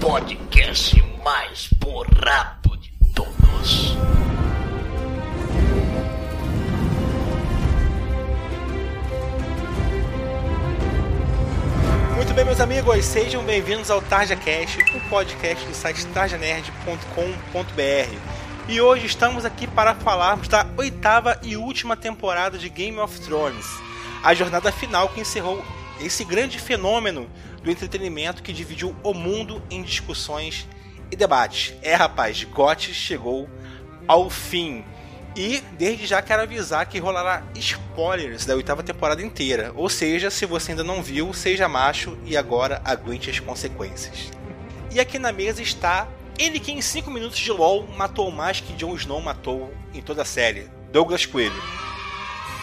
podcast mais borrado de todos. Muito bem, meus amigos, sejam bem-vindos ao Tarja Cast, o podcast do site tarjanerd.com.br. E hoje estamos aqui para falarmos da oitava e última temporada de Game of Thrones, a jornada final que encerrou esse grande fenômeno do entretenimento que dividiu o mundo em discussões e debates. É, rapaz, GOT chegou ao fim. E desde já quero avisar que rolará spoilers da oitava temporada inteira. Ou seja, se você ainda não viu, seja macho e agora aguente as consequências. E aqui na mesa está ele que em 5 minutos de LOL matou mais que Jon Snow matou em toda a série. Douglas Coelho.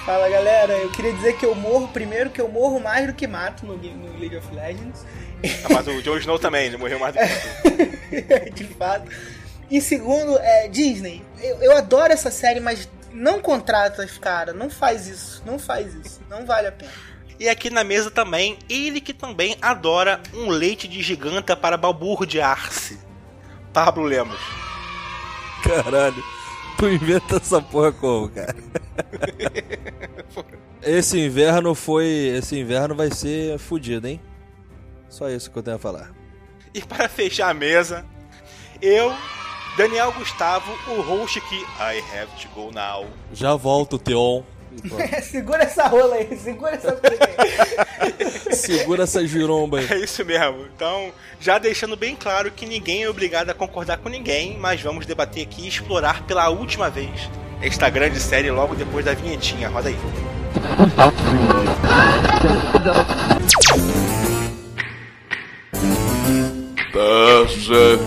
Fala galera, eu queria dizer que eu morro primeiro, que eu morro mais do que mato no, no League of Legends. Ah, mas o Jon Snow também, ele morreu mais do que De fato. E segundo, é, Disney, eu, eu adoro essa série, mas não contrata os caras, não faz isso, não faz isso, não vale a pena. E aqui na mesa também, ele que também adora um leite de giganta para balburdear-se. Pablo Lemos. Caralho, tu inventa essa porra como, cara? esse inverno foi. Esse inverno vai ser fudido, hein? Só isso que eu tenho a falar. E para fechar a mesa, eu, Daniel Gustavo, o host que I have to go now. Já volto, Teon. segura essa rola aí, segura essa aí. segura essa giromba aí. É isso mesmo. Então, já deixando bem claro que ninguém é obrigado a concordar com ninguém, mas vamos debater aqui e explorar pela última vez esta grande série logo depois da vinhetinha. Roda aí. Passa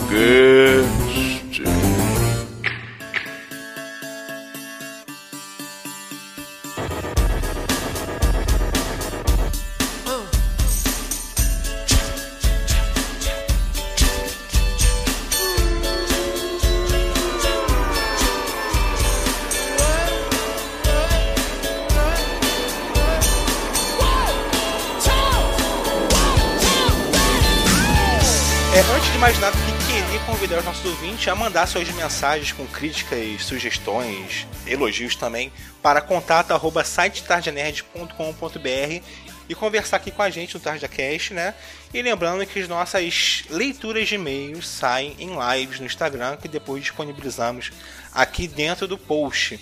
nossos ouvintes a mandar suas mensagens com críticas, sugestões, elogios também para contato@sitetardianerd.com.br e conversar aqui com a gente no TardiaCast, né? E lembrando que as nossas leituras de e-mails saem em lives no Instagram que depois disponibilizamos aqui dentro do post.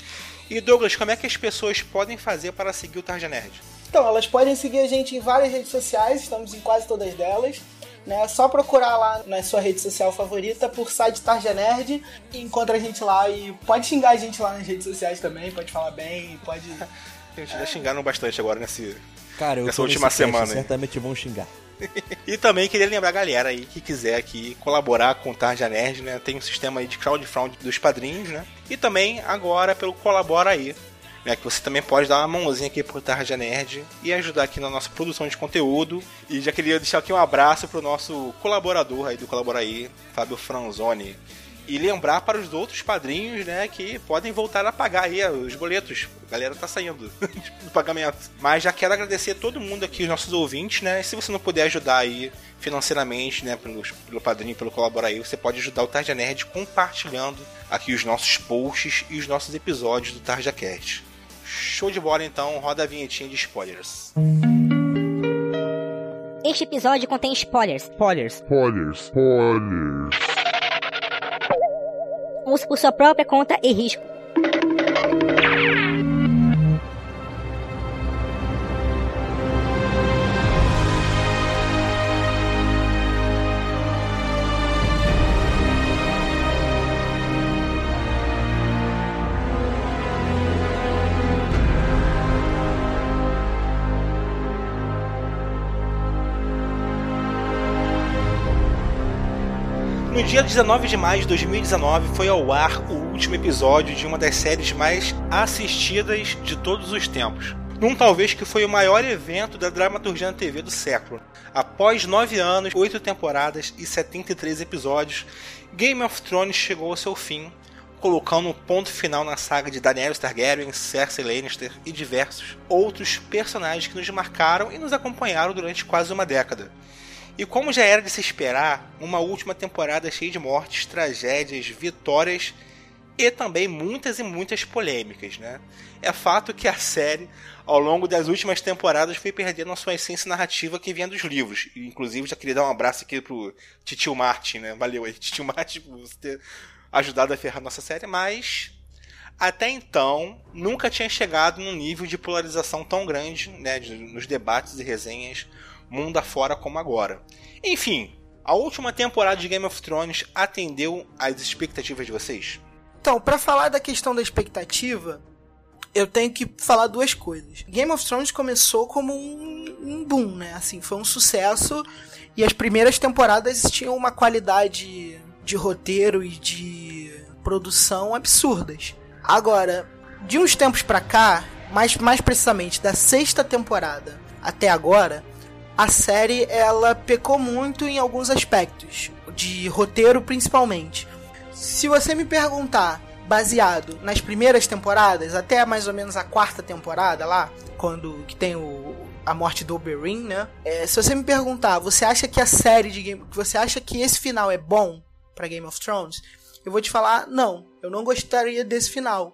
E Douglas, como é que as pessoas podem fazer para seguir o Tarja Nerd? Então, elas podem seguir a gente em várias redes sociais, estamos em quase todas delas. Né? É só procurar lá na sua rede social favorita por site Tarja Nerd e encontra a gente lá e pode xingar a gente lá nas redes sociais também, pode falar bem, pode. A gente já xingaram bastante agora nesse, Cara, nessa última semana. certamente vão xingar. e também queria lembrar a galera aí que quiser aqui colaborar com o Tarja Nerd, né? Tem um sistema aí de crowdfunding dos padrinhos, né? E também agora pelo Colabora aí, né, que você também pode dar uma mãozinha aqui pro Tarja Nerd e ajudar aqui na nossa produção de conteúdo. E já queria deixar aqui um abraço pro nosso colaborador aí do Colaboraí, Fábio Franzoni. E lembrar para os outros padrinhos, né, que podem voltar a pagar aí os boletos. A galera tá saindo do pagamento. Mas já quero agradecer a todo mundo aqui, os nossos ouvintes, né? E se você não puder ajudar aí financeiramente, né, pelo, pelo padrinho, pelo Colaboraí, você pode ajudar o Tarja Nerd compartilhando aqui os nossos posts e os nossos episódios do Tarja Cast. Show de bola então, roda a vinhetinha de spoilers. Este episódio contém spoilers. Spoilers. Spoilers. Spoilers. Use por sua própria conta e risco. Dia 19 de maio de 2019 foi ao ar o último episódio de uma das séries mais assistidas de todos os tempos. Num talvez que foi o maior evento da dramaturgia na TV do século. Após nove anos, oito temporadas e 73 episódios, Game of Thrones chegou ao seu fim, colocando um ponto final na saga de Daenerys Targaryen, Cersei Lannister e diversos outros personagens que nos marcaram e nos acompanharam durante quase uma década. E como já era de se esperar, uma última temporada cheia de mortes, tragédias, vitórias e também muitas e muitas polêmicas, né? É fato que a série, ao longo das últimas temporadas, foi perdendo a sua essência narrativa que vinha dos livros. Inclusive, já queria dar um abraço aqui pro Titio Martin, né? Valeu aí, Titio Martin, por você ter ajudado a ferrar nossa série, mas até então nunca tinha chegado num nível de polarização tão grande, né, nos debates e resenhas mundo afora como agora. Enfim, a última temporada de Game of Thrones atendeu às expectativas de vocês? Então, pra falar da questão da expectativa, eu tenho que falar duas coisas. Game of Thrones começou como um, um boom, né? Assim, foi um sucesso e as primeiras temporadas tinham uma qualidade de roteiro e de produção absurdas. Agora, de uns tempos pra cá, mais, mais precisamente da sexta temporada até agora, a série ela pecou muito em alguns aspectos, de roteiro principalmente. Se você me perguntar, baseado nas primeiras temporadas, até mais ou menos a quarta temporada lá, quando que tem o, a morte do Oberyn, né? É, se você me perguntar, você acha que a série de Game, você acha que esse final é bom para Game of Thrones? Eu vou te falar, não, eu não gostaria desse final.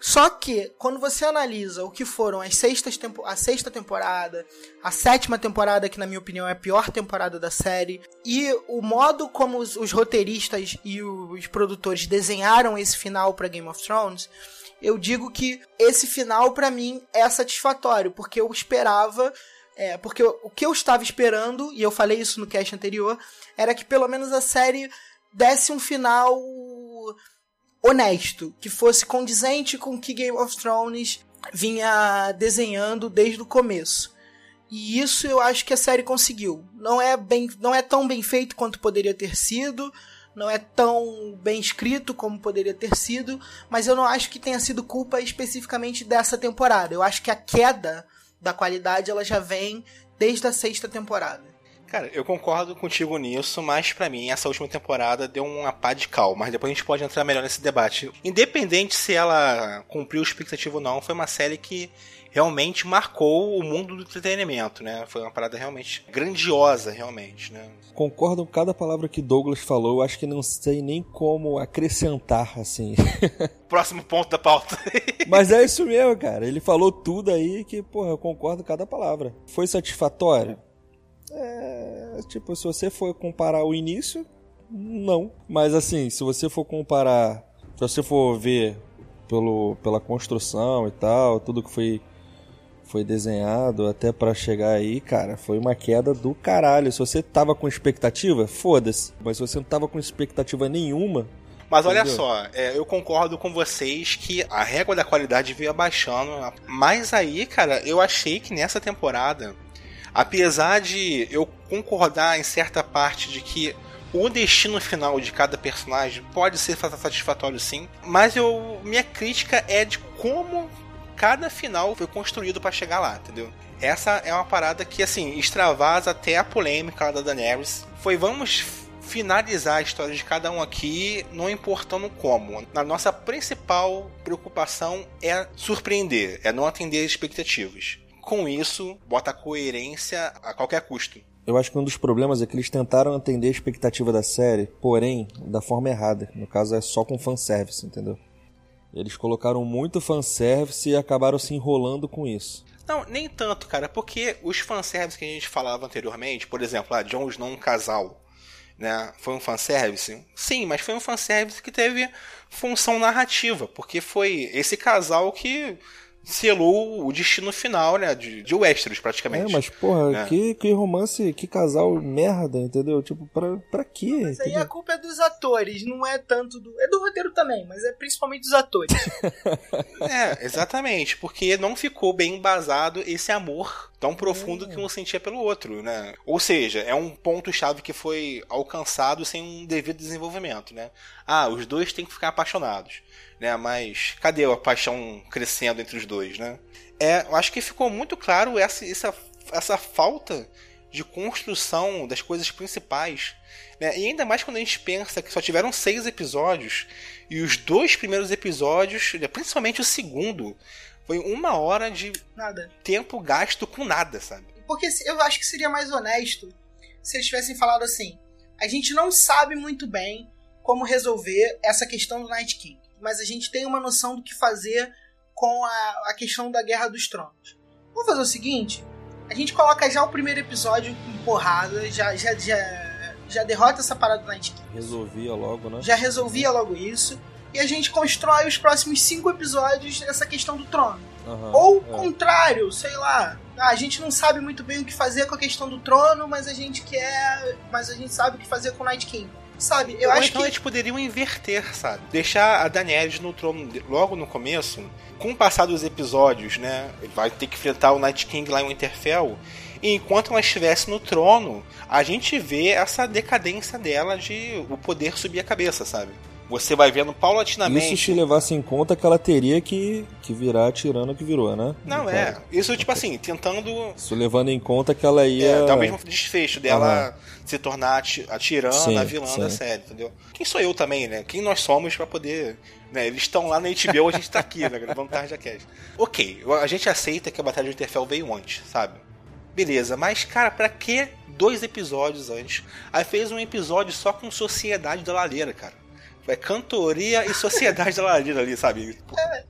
Só que, quando você analisa o que foram as sextas tempo a sexta temporada, a sétima temporada, que na minha opinião é a pior temporada da série, e o modo como os, os roteiristas e os produtores desenharam esse final para Game of Thrones, eu digo que esse final para mim é satisfatório, porque eu esperava é, porque o que eu estava esperando, e eu falei isso no cast anterior, era que pelo menos a série desse um final honesto, que fosse condizente com o que Game of Thrones vinha desenhando desde o começo. E isso eu acho que a série conseguiu. Não é bem, não é tão bem feito quanto poderia ter sido, não é tão bem escrito como poderia ter sido, mas eu não acho que tenha sido culpa especificamente dessa temporada. Eu acho que a queda da qualidade ela já vem desde a sexta temporada. Cara, eu concordo contigo nisso, mas para mim essa última temporada deu uma pá de cal, mas depois a gente pode entrar melhor nesse debate. Independente se ela cumpriu a expectativa ou não, foi uma série que realmente marcou o mundo do entretenimento, né? Foi uma parada realmente grandiosa, realmente, né? Concordo com cada palavra que Douglas falou, eu acho que não sei nem como acrescentar, assim. Próximo ponto da pauta. Mas é isso mesmo, cara. Ele falou tudo aí que, porra, eu concordo com cada palavra. Foi satisfatório? É, tipo, se você for comparar o início, não. Mas assim, se você for comparar, se você for ver pelo, pela construção e tal, tudo que foi foi desenhado até para chegar aí, cara, foi uma queda do caralho. Se você tava com expectativa, foda-se. Mas se você não tava com expectativa nenhuma, mas olha Entendeu? só, é, eu concordo com vocês que a régua da qualidade veio abaixando. Mas aí, cara, eu achei que nessa temporada Apesar de eu concordar em certa parte de que o destino final de cada personagem pode ser satisfatório sim, mas eu minha crítica é de como cada final foi construído para chegar lá, entendeu? Essa é uma parada que assim extravasa até a polêmica da Daenerys. Foi vamos finalizar a história de cada um aqui, não importando como. A nossa principal preocupação é surpreender, é não atender as expectativas com isso, bota coerência a qualquer custo. Eu acho que um dos problemas é que eles tentaram atender a expectativa da série, porém, da forma errada. No caso, é só com fanservice, entendeu? Eles colocaram muito fanservice e acabaram se enrolando com isso. Não, nem tanto, cara, porque os fanservice que a gente falava anteriormente, por exemplo, a Jon Snow um casal, né? Foi um fanservice? Sim, mas foi um fanservice que teve função narrativa, porque foi esse casal que selou o destino final, né? De, de Westeros, praticamente. É, mas, porra, né? que, que romance, que casal merda, entendeu? Tipo, pra, pra quê? Mas aí a culpa é dos atores, não é tanto do. É do roteiro também, mas é principalmente dos atores. é, exatamente, porque não ficou bem embasado esse amor tão profundo que um sentia pelo outro, né? Ou seja, é um ponto-chave que foi alcançado sem um devido desenvolvimento, né? Ah, os dois têm que ficar apaixonados né? Mas cadê a paixão crescendo entre os dois, né? É, eu acho que ficou muito claro essa, essa, essa falta de construção das coisas principais. Né? E ainda mais quando a gente pensa que só tiveram seis episódios e os dois primeiros episódios, né, principalmente o segundo, foi uma hora de nada. tempo gasto com nada, sabe? Porque eu acho que seria mais honesto se eles tivessem falado assim: a gente não sabe muito bem como resolver essa questão do Night King, mas a gente tem uma noção do que fazer com a, a questão da Guerra dos Tronos. Vamos fazer o seguinte: a gente coloca já o primeiro episódio com porrada, já, já, já, já derrota essa parada do Night King, Resolvia logo, né? já resolvia logo isso, e a gente constrói os próximos cinco episódios dessa questão do trono. Aham, Ou o é. contrário, sei lá. Ah, a gente não sabe muito bem o que fazer com a questão do trono, mas a gente quer. Mas a gente sabe o que fazer com o Night King. Sabe? Eu Ou acho então que. eles poderiam inverter, sabe? Deixar a Daenerys no trono logo no começo. Com o passar dos episódios, né? Vai ter que enfrentar o Night King lá em Winterfell. E enquanto ela estivesse no trono, a gente vê essa decadência dela de o poder subir a cabeça, sabe? Você vai vendo paulatinamente. Isso se levasse em conta que ela teria que, que virar a tirana que virou, né? Não, No é. caso. Isso, tipo assim, tentando Isso levando em conta que ela ia. É, o mesmo desfecho dela se tornar a, ti- a tirana, Sim, a vilã da sim. série, entendeu? Quem sou eu também, né? Quem nós somos pra poder. Né? Eles estão lá na HBO, a gente tá aqui, né? Gravando Tarja Cast. Ok, a gente aceita que a Batalha de Winterfell veio antes, sabe? Beleza, mas cara, pra que dois episódios antes? Aí fez um episódio só com Sociedade da Lareira, cara. Vai cantoria e Sociedade da Lareira ali, sabe?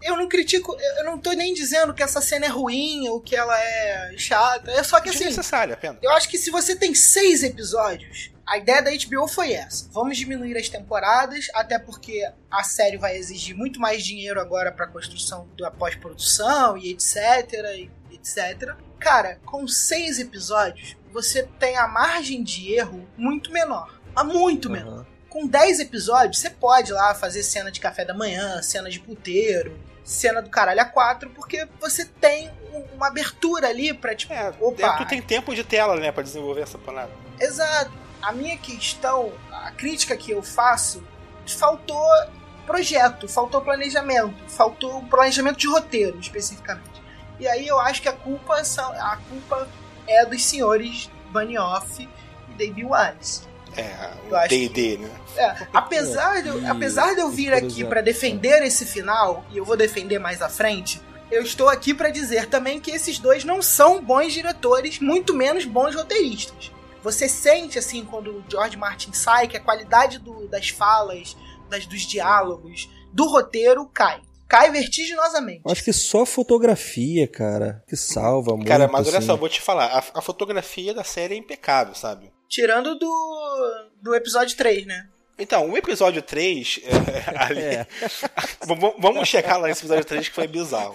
Eu não critico, eu não tô nem dizendo que essa cena é ruim ou que ela é chata. É só que assim. Desnecessário apenas. Eu acho que se você tem seis episódios, a ideia da HBO foi essa. Vamos diminuir as temporadas, até porque a série vai exigir muito mais dinheiro agora pra construção da pós-produção e etc, e etc. Cara, com seis episódios, você tem a margem de erro muito menor. Mas muito menor. Com 10 episódios, você pode lá fazer cena de café da manhã, cena de puteiro, cena do caralho a quatro, porque você tem um- uma abertura ali pra, tipo, É, opa, tu tem tempo de tela, né, pra desenvolver essa parada. Exato. A minha questão, a crítica que eu faço, faltou projeto, faltou planejamento, faltou planejamento de roteiro, especificamente. E aí eu acho que a culpa, são, a culpa é dos senhores Banioff e David Wise. É, Eu o acho D&D, né? É, apesar, de, eu- E- apesar de eu vir aqui pra defender esse final, e eu vou defender mais à frente, eu estou aqui pra dizer também que esses dois não são bons diretores, muito menos bons roteiristas. Você sente, assim, quando o George Martin sai, que a qualidade do- das falas, das, dos diálogos, do roteiro cai. Cai vertiginosamente. Acho que só fotografia, cara, que salva muito. Cara, mas olha assim. só, vou te falar, a, a fotografia da série é impecável, sabe? Tirando do, do episódio 3, né? Então, o episódio 3, é, ali, É. vamos- checar lá nesse episódio 3 que foi bizarro.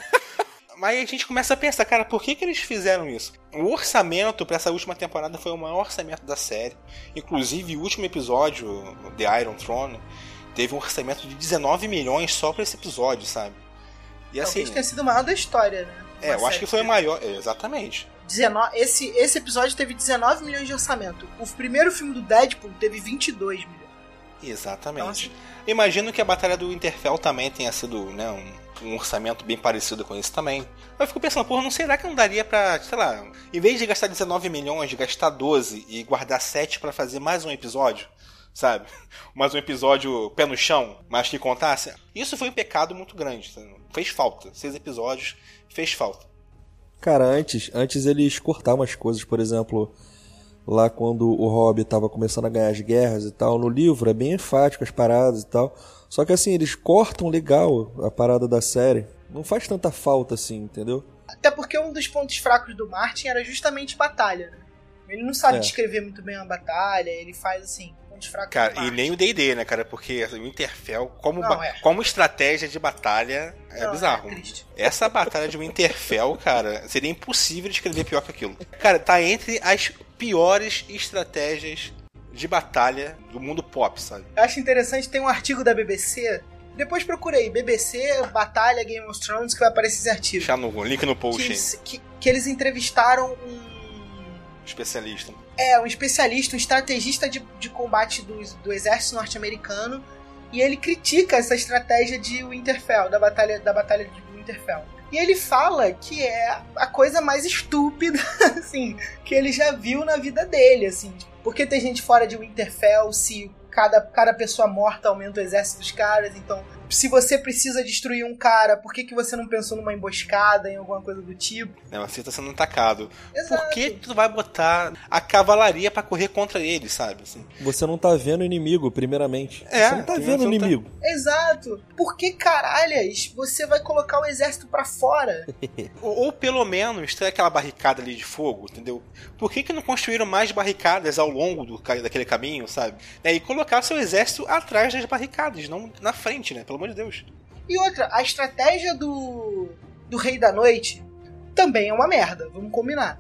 Mas a gente começa a pensar, cara, por que, que eles fizeram isso? O orçamento pra essa última temporada foi o maior orçamento da série. Inclusive, o último episódio, The Iron Throne, teve um orçamento de 19 milhões só pra esse episódio, sabe? E assim, Talvez tenha sido o maior da história, né? é, Uma eu acho que foi o maior. é, exatamente. 19, esse, esse episódio teve 19 milhões de orçamento. O primeiro filme do Deadpool teve 22 milhões. Exatamente. Então, assim, Imagino que a Batalha do Winterfell também tenha sido né, um, um orçamento bem parecido com esse também. Eu fico pensando, porra, não será que não daria pra, sei lá, em vez de gastar 19 milhões, de gastar 12 e guardar 7 pra fazer mais um episódio? Sabe? Mais um episódio pé no chão, mas que contasse? Isso foi um pecado muito grande. sabe? Fez falta. Seis episódios, fez falta. Cara, antes, antes eles cortavam as coisas, por exemplo, lá quando o Hobbit tava começando a ganhar as guerras e tal, no livro é bem enfático as paradas e tal. Só que assim, eles cortam legal a parada da série. Não faz tanta falta assim, entendeu? Até porque um dos pontos fracos do Martin era justamente batalha, né? Ele não sabe É. descrever muito bem uma batalha, ele faz assim, pontos fracos Cara, e nem o D&D, né, cara? Porque assim, o Winterfell, como, Não, é. como estratégia de batalha, é Não, bizarro. é. Essa batalha de Winterfell, cara, seria impossível de escrever pior que aquilo. Cara, tá entre as piores estratégias de batalha do mundo pop, sabe? Eu acho interessante, tem um artigo da BBC, depois procurei, BBC, Batalha, Game of Thrones, que vai aparecer esse artigo. Deixar no link no Que post eles, que, que eles entrevistaram um Especialista. É, um especialista, um estrategista de, de combate do, do exército norte-americano. E ele critica essa estratégia de Winterfell, da batalha, da batalha de Winterfell. E ele fala que é a coisa mais estúpida, assim, que ele já viu na vida dele, assim. Porque tem gente fora de Winterfell se cada, cada pessoa morta aumenta o exército dos caras, então se você precisa destruir um cara, por que, que você não pensou numa emboscada, em alguma coisa do tipo? Né, você tá sendo atacado. Exato. Por que tu vai botar a cavalaria pra correr contra ele, sabe? Assim, Você não tá vendo o inimigo, primeiramente. É, você não tá vendo o tá- inimigo. Exato. Por que caralhas você vai colocar o exército pra fora? ou, ou pelo menos ter aquela barricada ali de fogo, entendeu? Por que, que não construíram mais barricadas ao longo do, daquele caminho, sabe? Né, E colocar seu exército atrás das barricadas, não na frente, né? Pelo amor de Deus. E outra, a estratégia do, do Rei da Noite também é uma merda, vamos combinar.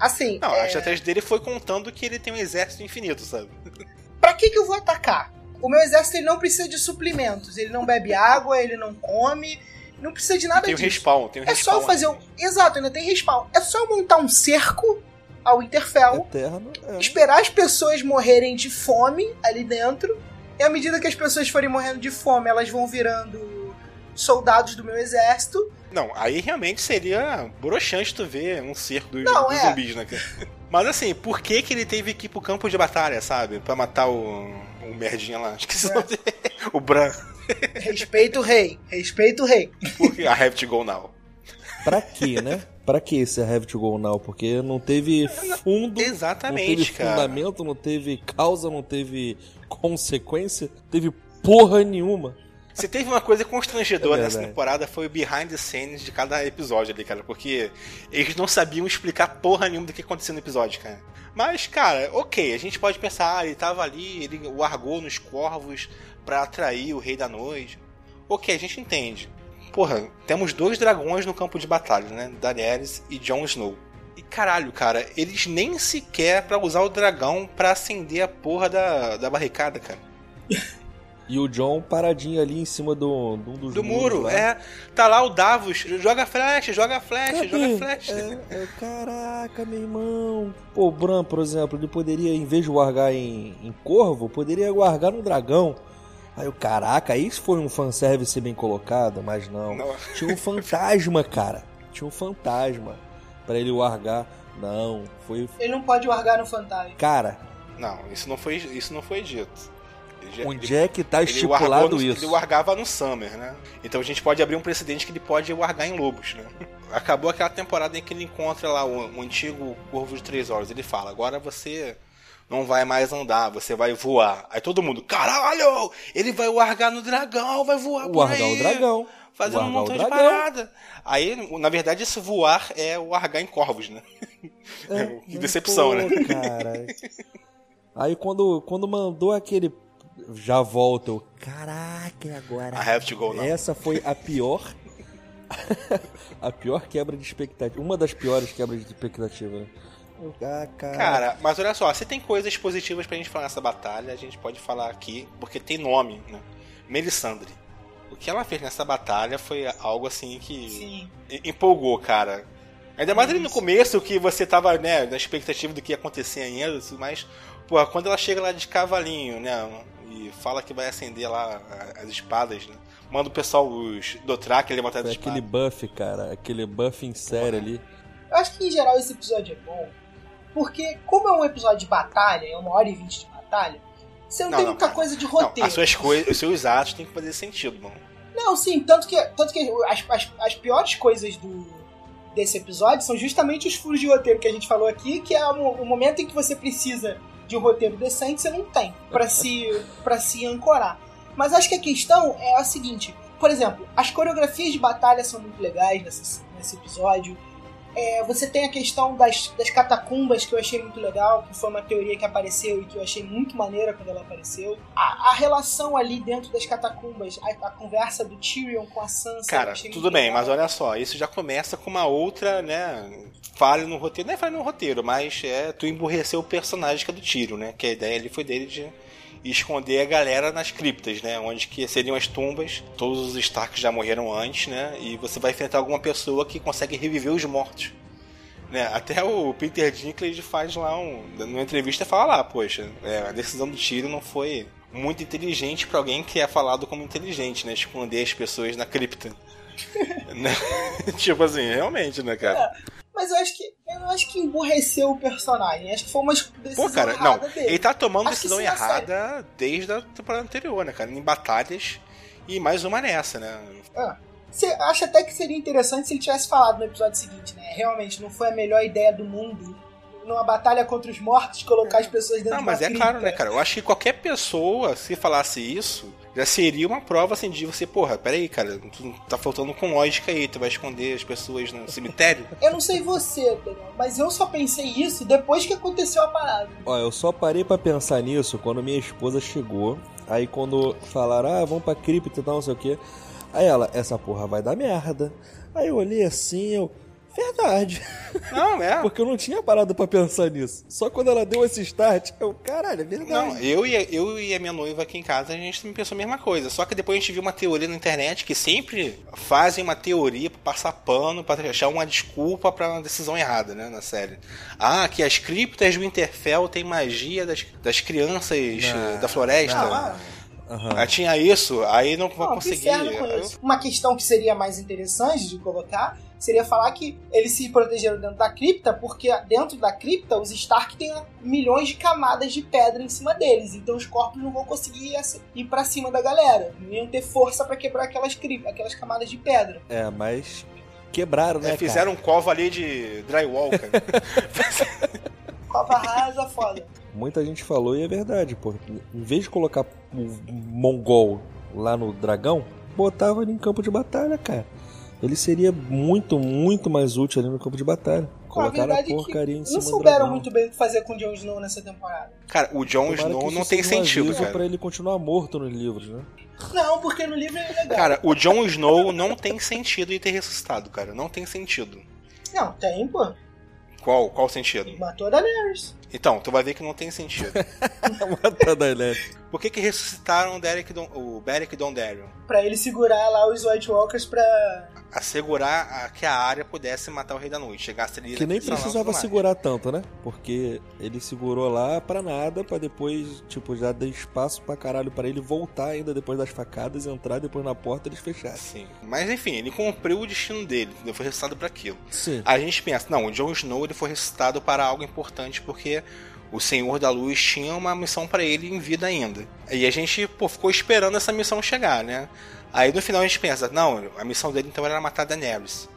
Assim, Não, é, a estratégia dele foi contando que ele tem um exército infinito, sabe? pra que, que eu vou atacar? O meu exército ele não precisa de suprimentos, ele não bebe água, ele não come, não precisa de nada tem o disso. respawn, tem o É respawn. só eu fazer um. Exato, ainda tem respawn. É só eu montar um cerco ao Interfell, Eterno. é. esperar as pessoas morrerem de fome ali dentro, e à medida que as pessoas forem morrendo de fome, elas vão virando soldados do meu exército. Não, aí realmente seria broxante tu ver um cerco dos, Não, dos é. zumbis, né? cara? Mas assim, por que que ele teve que ir pro campo de batalha, sabe? Pra matar o, o merdinha lá? Esqueci o nome dele. O Bran. Respeita o rei, respeita o rei. Porque I have to go now. Pra quê, né? Pra que esse Have to Go Now? Porque não teve fundo, não teve Exatamente, cara. fundamento, não teve causa, não teve consequência, teve porra nenhuma. Se teve uma coisa constrangedora É nessa temporada foi o behind the scenes de cada episódio ali, cara. Porque eles não sabiam explicar porra nenhuma do que aconteceu no episódio, cara. Mas, cara, ok, a gente pode pensar, ah, ele tava ali, ele largou nos corvos pra atrair o Rei da Noite. Ok, a gente entende. Porra, temos dois dragões no campo de batalha, né? Daenerys e Jon Snow. E caralho, cara, eles nem sequer pra usar o dragão pra acender a porra da, da barricada, cara. E o John paradinho ali em cima do, um Do muros muro, lá. é. Tá lá o Davos, joga flecha, joga flecha, Cadê? joga flecha. É, é, caraca, meu irmão. Pô, o Bran, por exemplo, ele poderia, em vez de largar em, em corvo, poderia largar no dragão. Aí o caraca, isso foi um fanservice bem colocado, mas não. Não. Tinha um fantasma, cara. Tinha um fantasma pra ele largar. Não, foi. Ele não pode largar no fantasma. Cara, Não, isso não foi, isso não foi dito. Ele onde é que tá ele estipulado no- isso? Ele largava no Summer, né? Então a gente pode abrir um precedente que ele pode largar em lobos, né? Acabou aquela temporada em que ele encontra lá o, o antigo Corvo de Três Horas. Ele fala, agora você não vai mais andar, você vai voar. Aí todo mundo, caralho! Ele vai largar no dragão, vai voar por Largar aí. o dragão. Fazendo um o montão de parada. Aí, na verdade, esse voar é o largar em corvos, né? que decepção, Pô, né? Cara. Aí quando, quando mandou aquele. Já volta, eu. Caraca, agora. I have to go now. Essa foi a pior. a pior quebra de expectativa. Uma das piores quebras de expectativa, né? Ah, cara. Cara, mas olha só, se tem coisas positivas pra gente falar nessa batalha, a gente pode falar aqui, porque tem nome, né? Melisandre. O que ela fez nessa batalha foi algo assim que Sim. empolgou, cara. Ainda mais ali no começo, que você tava, né, na expectativa do que ia acontecer ainda, mas, pô, quando ela chega lá de cavalinho, né, e fala que vai acender lá as espadas, né, manda o pessoal, os Dothraki, levantar as Foi espadas. aquele buff, cara. Aquele buff em série ali. Eu acho que em geral esse episódio é bom, porque como é um episódio de batalha, é uma hora e vinte de batalha, você não, Não, tem não, muita cara. coisa de Não, roteiro. as suas coisas, os seus atos têm que fazer sentido, mano. Não, sim, tanto que, tanto que as, as, as piores coisas do, desse episódio são justamente os furos de roteiro que a gente falou aqui, que é o, o momento em que você precisa de um roteiro decente, você não tem pra se, pra se ancorar. Mas acho que a questão é a seguinte: por exemplo, as coreografias de batalha são muito legais nesse, nesse episódio. É, você tem a questão das, das catacumbas que eu achei muito legal, que foi uma teoria que apareceu e que eu achei muito maneira quando ela apareceu. A, a relação ali dentro das catacumbas, a, a conversa do Tyrion com a Sansa. Cara, tudo bem, legal. mas olha só, isso já começa com uma outra, né, falha no roteiro. Não é falha no roteiro, mas é tu emburrecer o personagem que é do tiro, né? Que a ideia ali foi dele de esconder a galera nas criptas, né? Onde que seriam as tumbas. Todos os Starks já morreram antes, né? E você vai enfrentar alguma pessoa que consegue reviver os mortos. Né? Até o Peter Dinklage faz lá um. numa entrevista fala lá, poxa, é, a decisão do tiro não foi muito inteligente pra alguém que é falado como inteligente, né? Esconder as pessoas na cripta. Né? tipo assim, realmente, né, cara? Mas eu acho que. Eu eu acho que emburreceu o personagem. Acho que foi uma decisão Pô, cara, não. dele. Ele tá tomando Acho decisão a errada desde a temporada anterior, né, cara? Em batalhas e mais uma nessa, né? Ah, Você acha até que seria interessante se ele tivesse falado no episódio seguinte, né? Realmente não foi a melhor ideia do mundo numa batalha contra os mortos colocar as pessoas dentro Não, de uma mas é claro, né, cara? Eu acho que qualquer pessoa, se falasse isso, já seria uma prova assim de você, porra, peraí, cara, tu tá faltando com lógica aí, tu vai esconder as pessoas no cemitério? Eu não sei você, Daniel, mas eu só pensei isso depois que aconteceu a parada. Ó, eu só parei pra pensar nisso quando minha esposa chegou. Aí quando falaram, ah, vamos pra cripta e tal, não sei o que. Aí ela, essa porra vai dar merda. Aí eu olhei assim, eu. Verdade. Não, é. Porque eu não tinha parado pra pensar nisso. Só quando ela deu esse start, eu, caralho, é verdade. Não, eu e, a- eu e a minha noiva aqui em casa, a gente também pensou a mesma coisa. Só que depois a gente viu uma teoria na internet que sempre fazem uma teoria pra passar pano, pra achar uma desculpa pra uma decisão errada, né, na série. Ah, que as criptas do Winterfell têm magia das, das crianças eh, da floresta. Ah, Aham. Ah, tinha isso, aí não vai Não, que conseguir. inferno com isso. Uma questão que seria mais interessante de colocar seria falar que eles se protegeram dentro da cripta, porque dentro da cripta os Stark têm milhões de camadas de pedra em cima deles, então os corpos não vão conseguir ir pra cima da galera, não iam ter força pra quebrar aquelas, aquelas camadas de pedra. É, mas quebraram, né, É, fizeram um cova ali de drywall, cara. Cova rasa, foda. Muita gente falou e é verdade, pô. Em vez de colocar o mongol lá no dragão, botava ele em campo de batalha, cara. Ele seria muito, muito mais útil ali no campo de batalha. Colocaram a é porcaria em cima Não souberam dragão. muito bem o que fazer com o Jon Snow nessa temporada. Cara, o Jon Tomara Snow não tem um sentido, cara. pra ele continuar morto nos livros, né? Não, porque no livro ele é legal. Cara, o Jon Snow não tem sentido em ter ressuscitado, cara. Não tem sentido. Não, tem, pô. Qual, qual sentido? Ele matou a Daenerys. Então, tu vai ver que não tem sentido. Mata da Daenerys. Por que que ressuscitaram o, Derek Don, o Beric Dondarrion? Pra ele segurar lá os White Walkers pra. Assegurar a- que a área pudesse matar o Rei da Noite. Chegasse ali Que nem precisava segurar tanto, né? Porque ele segurou lá pra nada, pra depois, tipo, já dar espaço pra caralho pra ele voltar ainda depois das facadas, entrar depois na porta e eles fecharem. Sim. Mas enfim, ele cumpriu o destino dele. Ele foi ressuscitado para aquilo. Sim. A gente pensa, não, o Jon Snow ele foi ressuscitado para algo importante porque o Senhor da Luz tinha uma missão para ele em vida ainda. E a gente pô, ficou esperando essa missão chegar, né? Aí no final a gente pensa, não, a missão dele então era matar a Daenerys.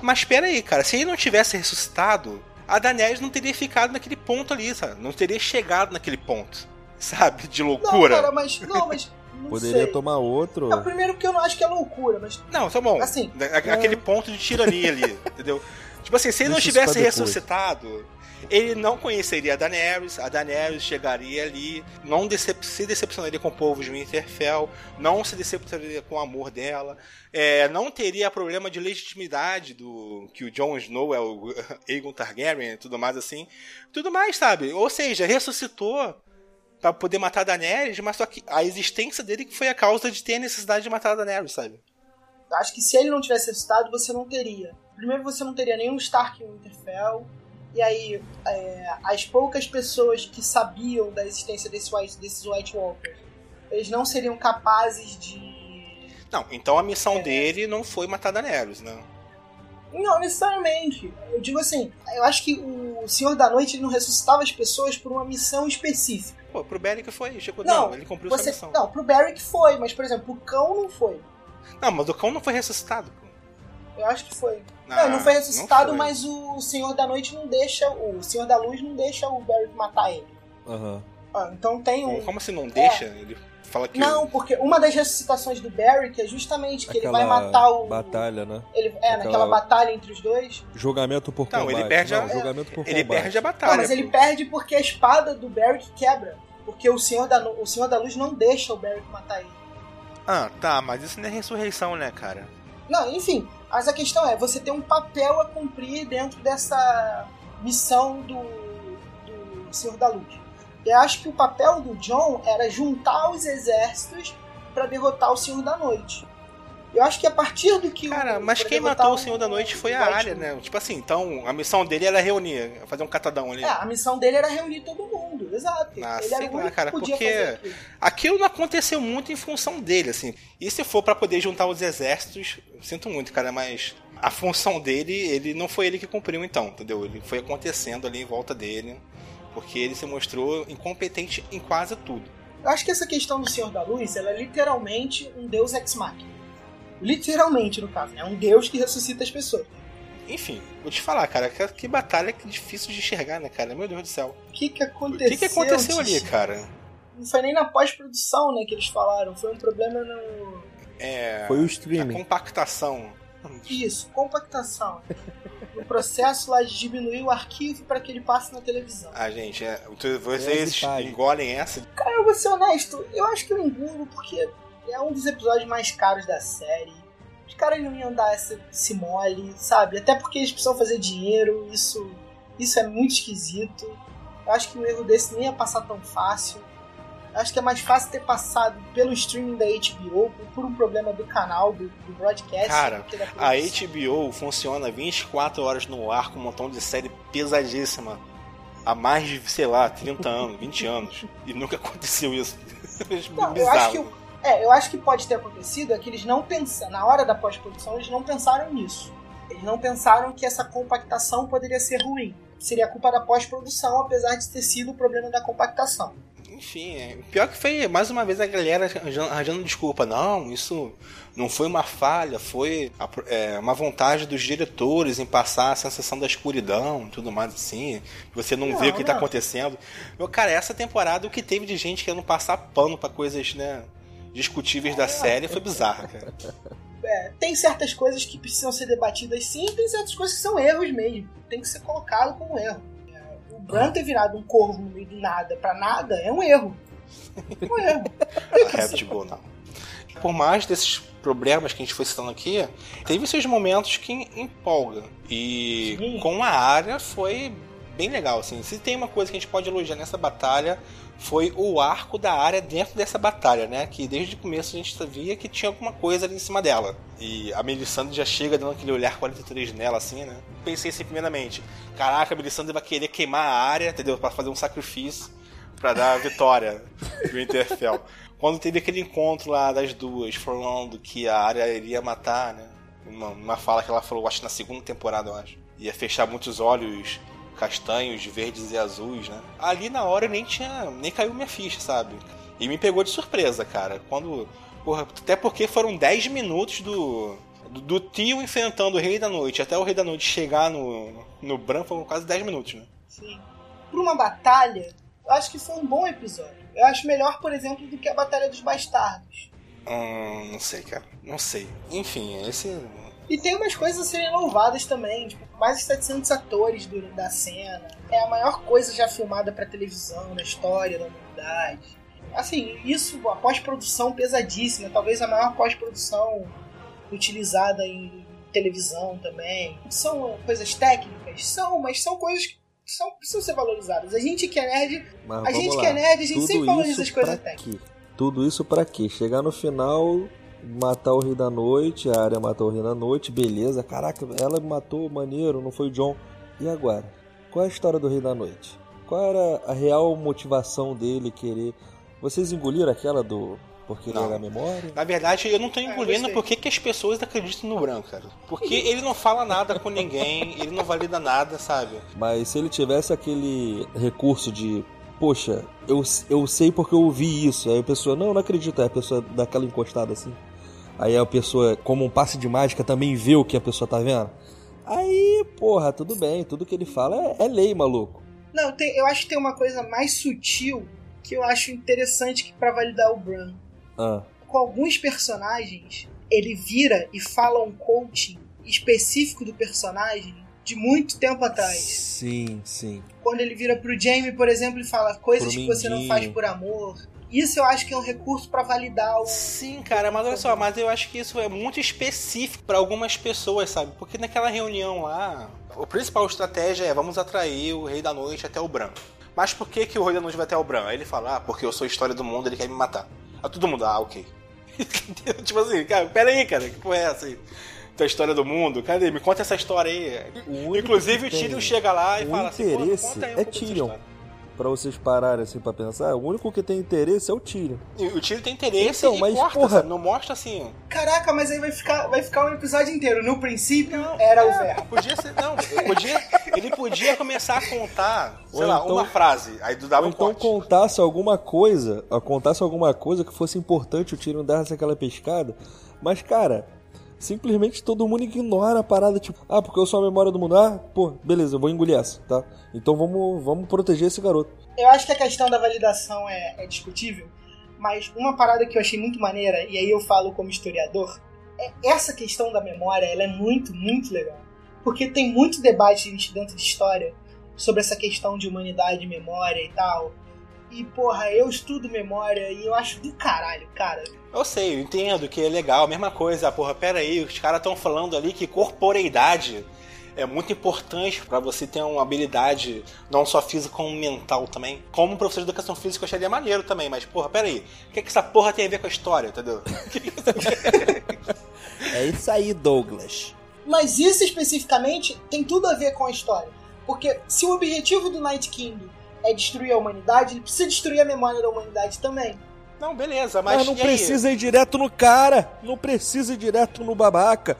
Mas espera aí, cara, se ele não tivesse ressuscitado, a Daenerys não teria ficado naquele ponto ali, sabe? Não teria chegado naquele ponto, sabe? De Não, loucura. cara, mas. Não, mas. Não Poderia sei. tomar outro. Ah, primeiro porque eu não acho que é loucura, mas. Não, tá bom. Assim, Aquele ponto de tirania ali, entendeu? Tipo assim, se ele não Deixa tivesse ressuscitado, ele não conheceria a Daenerys, a Daenerys chegaria ali, não decep se decepcionaria com o povo de Winterfell, não se decepcionaria com o amor dela, é, não teria problema de legitimidade do que o Jon Snow é o Aegon Targaryen e tudo mais assim. Tudo mais, sabe? Ou seja, ressuscitou pra poder matar a Daenerys, mas só que a existência dele que foi a causa de ter a necessidade de matar a Daenerys, sabe? Acho que se ele não tivesse ressuscitado, você não teria. Primeiro, você não teria nenhum Stark em Winterfell. E aí, é, as poucas pessoas que sabiam da existência desse White, desses White Walkers, eles não seriam capazes de. Não, então a missão dele não foi matar Daenerys, né? Não, necessariamente. Eu digo assim, eu acho que o Senhor da Noite não ressuscitava as pessoas por uma missão específica. Pô, pro Beric foi, chegou, Não, não, ele cumpriu Você, sua missão. não, pro Beric foi, mas por exemplo, pro cão não foi. Não, mas o cão não foi ressuscitado, pô. Eu acho que foi. Ah, não, não foi ressuscitado, não foi. mas o Senhor da Noite não deixa. O Senhor da Luz não deixa o Beric matar ele. Aham. Ah, então tem um. Como assim não deixa? Ele fala que. Não, porque uma das ressuscitações do Beric é justamente que Aquela ele vai matar o. batalha, né? Ele, é, Aquela- naquela batalha entre os dois. Julgamento por Não, combate. ele perde a- Não, julgamento por ele combate. perde a batalha. não, mas ele pô. perde porque a espada do Beric quebra. Porque o Senhor da, o Senhor da Luz não deixa o Beric matar ele. Ah, tá, mas isso não é ressurreição, né, cara? Não, enfim. Mas a questão é, você tem um papel a cumprir dentro dessa missão do, do Senhor da Luz. Eu acho que o papel do John era juntar os exércitos para derrotar o Senhor da Noite. Eu acho que a partir do que Cara, o, mas quem matou o Senhor da Noite foi a área, né? Tipo assim, então a missão dele era reunir, fazer um catadão ali. É, a missão dele era reunir todo mundo, exato. Ah, Ele sei lá, cara, porque- aquilo. Aquilo não aconteceu muito em função dele, assim. E se for pra poder juntar os exércitos, sinto muito, cara, mas a função dele, ele não foi ele que cumpriu então, entendeu? Ele foi acontecendo ali em volta dele, porque ele se mostrou incompetente em quase tudo. Eu acho que essa questão do Senhor da Luz, ela é literalmente um deus ex-machina. Literalmente, no caso, é um deus que ressuscita as pessoas. Enfim, vou te falar, cara, que, que batalha que difícil de enxergar, né, cara? Meu Deus do céu. O que que O aconteceu? que, que aconteceu ali, cara? Não foi nem na pós-produção, né, que eles falaram. Foi um problema no... É. Foi o A streaming. compactação. Isso, compactação. no processo lá de diminuir o arquivo para que ele passe na televisão. Ah, gente, é, vocês detalhe. engolem essa. Cara, eu vou ser honesto, eu acho que eu engulo porque é um dos episódios mais caros da série. Os caras não iam dar essa, esse mole, sabe? Até porque eles precisam fazer dinheiro, isso, isso é muito esquisito. Eu acho que um erro desse nem ia passar tão fácil. Eu acho que é mais fácil ter passado pelo streaming da HBO por, um problema do canal, do, do broadcast. Cara, do que da A. HBO funciona 24 horas no ar com um montão de série pesadíssima. Há mais de, sei lá, 30 anos, 20 anos. E nunca aconteceu isso. Não, eu Bizarro. acho que o- é, eu acho que pode ter acontecido é que eles não pensaram, na hora da pós-produção, eles não pensaram nisso. Eles não pensaram que essa compactação poderia ser ruim. Seria culpa da pós-produção, apesar de ter sido o problema da compactação. Enfim, é, pior que foi mais uma vez a galera arranjando, desculpa. Não, isso não foi uma falha, foi a é, uma vontade dos diretores em passar a sensação da escuridão, tudo mais assim. Você não, Não, vê o que tá não. acontecendo. Meu, cara, essa temporada o que teve de gente querendo passar pano pra coisas, né, discutíveis da série foi bizarra, cara. É, tem certas coisas que precisam ser debatidas sim, tem certas coisas que são erros mesmo. Tem que ser colocado como erro. É, O Bran ter virado um corvo no meio do nada pra nada é um erro. É um erro. Ser. Red Bull, não. Por mais desses problemas que a gente foi citando aqui, teve seus momentos que empolga. E Sim. com a área foi bem legal, assim. Se tem uma coisa que a gente pode elogiar nessa batalha, foi o arco da área dentro dessa batalha, né? Que desde o começo a gente sabia que tinha alguma coisa ali em cima dela. E a Melisandre já chega dando aquele olhar 43 nela, assim, né? Pensei assim, primeiramente, caraca, a Melisandre vai querer queimar a área, entendeu? Pra fazer um sacrifício pra dar a vitória pro Winterfell. Quando teve aquele encontro lá das duas, falando que a área iria matar, né? Uma, uma fala que ela falou, acho na segunda temporada, eu acho. Ia fechar muitos olhos castanhos, verdes e azuis, né? Ali na hora nem tinha. nem caiu minha ficha, sabe? E me pegou de surpresa, cara. Quando. Porra, até porque foram 10 minutos do. Do, do tio enfrentando o Rei da Noite até o Rei da Noite chegar no, no Bran foram quase 10 minutos, né? Sim. Por uma batalha, eu acho que foi um bom episódio. Eu acho melhor, por exemplo, do que a Batalha dos Bastardos. Hum, não sei, cara. Não sei. Enfim, esse. E tem umas coisas a serem louvadas também, tipo, mais de 700 atores do, da cena. É a maior coisa já filmada pra televisão na história da humanidade. Assim, isso, a pós-produção pesadíssima, talvez a maior pós-produção utilizada em televisão também. São coisas técnicas? São, mas são coisas que são, precisam ser valorizadas. A gente que é nerd, Mas a gente lá. que é nerd, a gente Tudo sempre valoriza as coisas técnicas. Tudo isso pra quê? Chegar no final, matar o Rei da Noite, a área matou o Rei da Noite, beleza. Caraca, ela matou, maneiro, não foi o John. E agora? Qual é a história do Rei da Noite? Qual era a real motivação dele querer. Vocês engoliram aquela do. Porque ele Não. era a memória? Na verdade, eu não tô É, engolindo gostei. porque que as pessoas acreditam no Bran, cara. Porque ele não fala nada com ninguém, ele não valida nada, sabe? Mas se ele tivesse aquele recurso de, poxa, eu, eu sei porque eu ouvi isso. Aí a pessoa, não, não acredito. Aí a pessoa dá aquela encostada assim. Aí a pessoa, como um passe de mágica, também vê o que a pessoa tá vendo. Aí, porra, tudo bem. Tudo que ele fala é, é lei, maluco. Não, tem- eu acho que tem uma coisa mais sutil que eu acho interessante que para validar o Bran. Ah, Com alguns personagens, ele vira e fala um coaching específico do personagem de muito tempo atrás. sim, sim. Quando ele vira pro Jamie, por exemplo, e fala coisas Pro que você não faz por amor. Isso eu acho que é um recurso para validar o. Sim, cara, mas olha só, mas eu acho que isso é muito específico pra algumas pessoas, sabe? Porque naquela reunião lá, a principal estratégia é vamos atrair o Rei da Noite até o Bran. Mas por que, que o Rei da Noite vai até o Bran? Aí ele fala, ah, porque eu sou a história do mundo, ele quer me matar. Aí todo mundo, ah, ok. tipo assim, cara, pera aí, cara, que porra é essa aí? Tua história do mundo? Cadê? Me conta essa história aí. O Inclusive o Tyrion chega lá e um fala assim, pô, interesse conta aí um é pouco dessa Tyrion. Pra vocês pararem assim pra pensar, o único que tem interesse é o Tyrion. E o Tyrion tem interesse Então, e mas, corta, porra-? Não mostra assim. Caraca, mas aí vai ficar, vai ficar um episódio inteiro. No princípio, era o verbo. Podia ser. Não, ele podia, ele podia começar a contar, sei Ou lá, então- uma frase. Aí tu dava um então corte. contasse alguma coisa, contasse alguma coisa que fosse importante o Tyrion dar aquela pescada. Mas, cara, simplesmente todo mundo ignora a parada, tipo, ah, porque eu sou a memória do mundo. Ah, pô, beleza, eu vou engolir essa, tá? Então vamos, vamos proteger esse garoto. Eu acho que a questão da validação é, é discutível, mas uma parada que eu achei muito maneira, e aí eu falo como historiador, é essa questão da memória, ela é muito, muito legal. Porque tem muito debate dentro de história sobre essa questão de humanidade, memória e tal. E, porra, eu estudo memória e eu acho do caralho, cara. Eu sei, eu entendo que é legal, mesma coisa, porra, pera aí, os caras estão falando ali que corporeidade é muito importante pra você ter uma habilidade não só física como mental também. Como professor de educação física eu acharia maneiro também, mas porra, pera aí, o que, que essa porra tem a ver com a história, entendeu? É isso aí, Douglas. Mas isso especificamente tem tudo a ver com a história. Porque se o objetivo do Night King é destruir a humanidade, ele precisa destruir a memória da humanidade também. Não, beleza, mas, Mas, não e aí? precisa ir direto no cara, não precisa ir direto no babaca.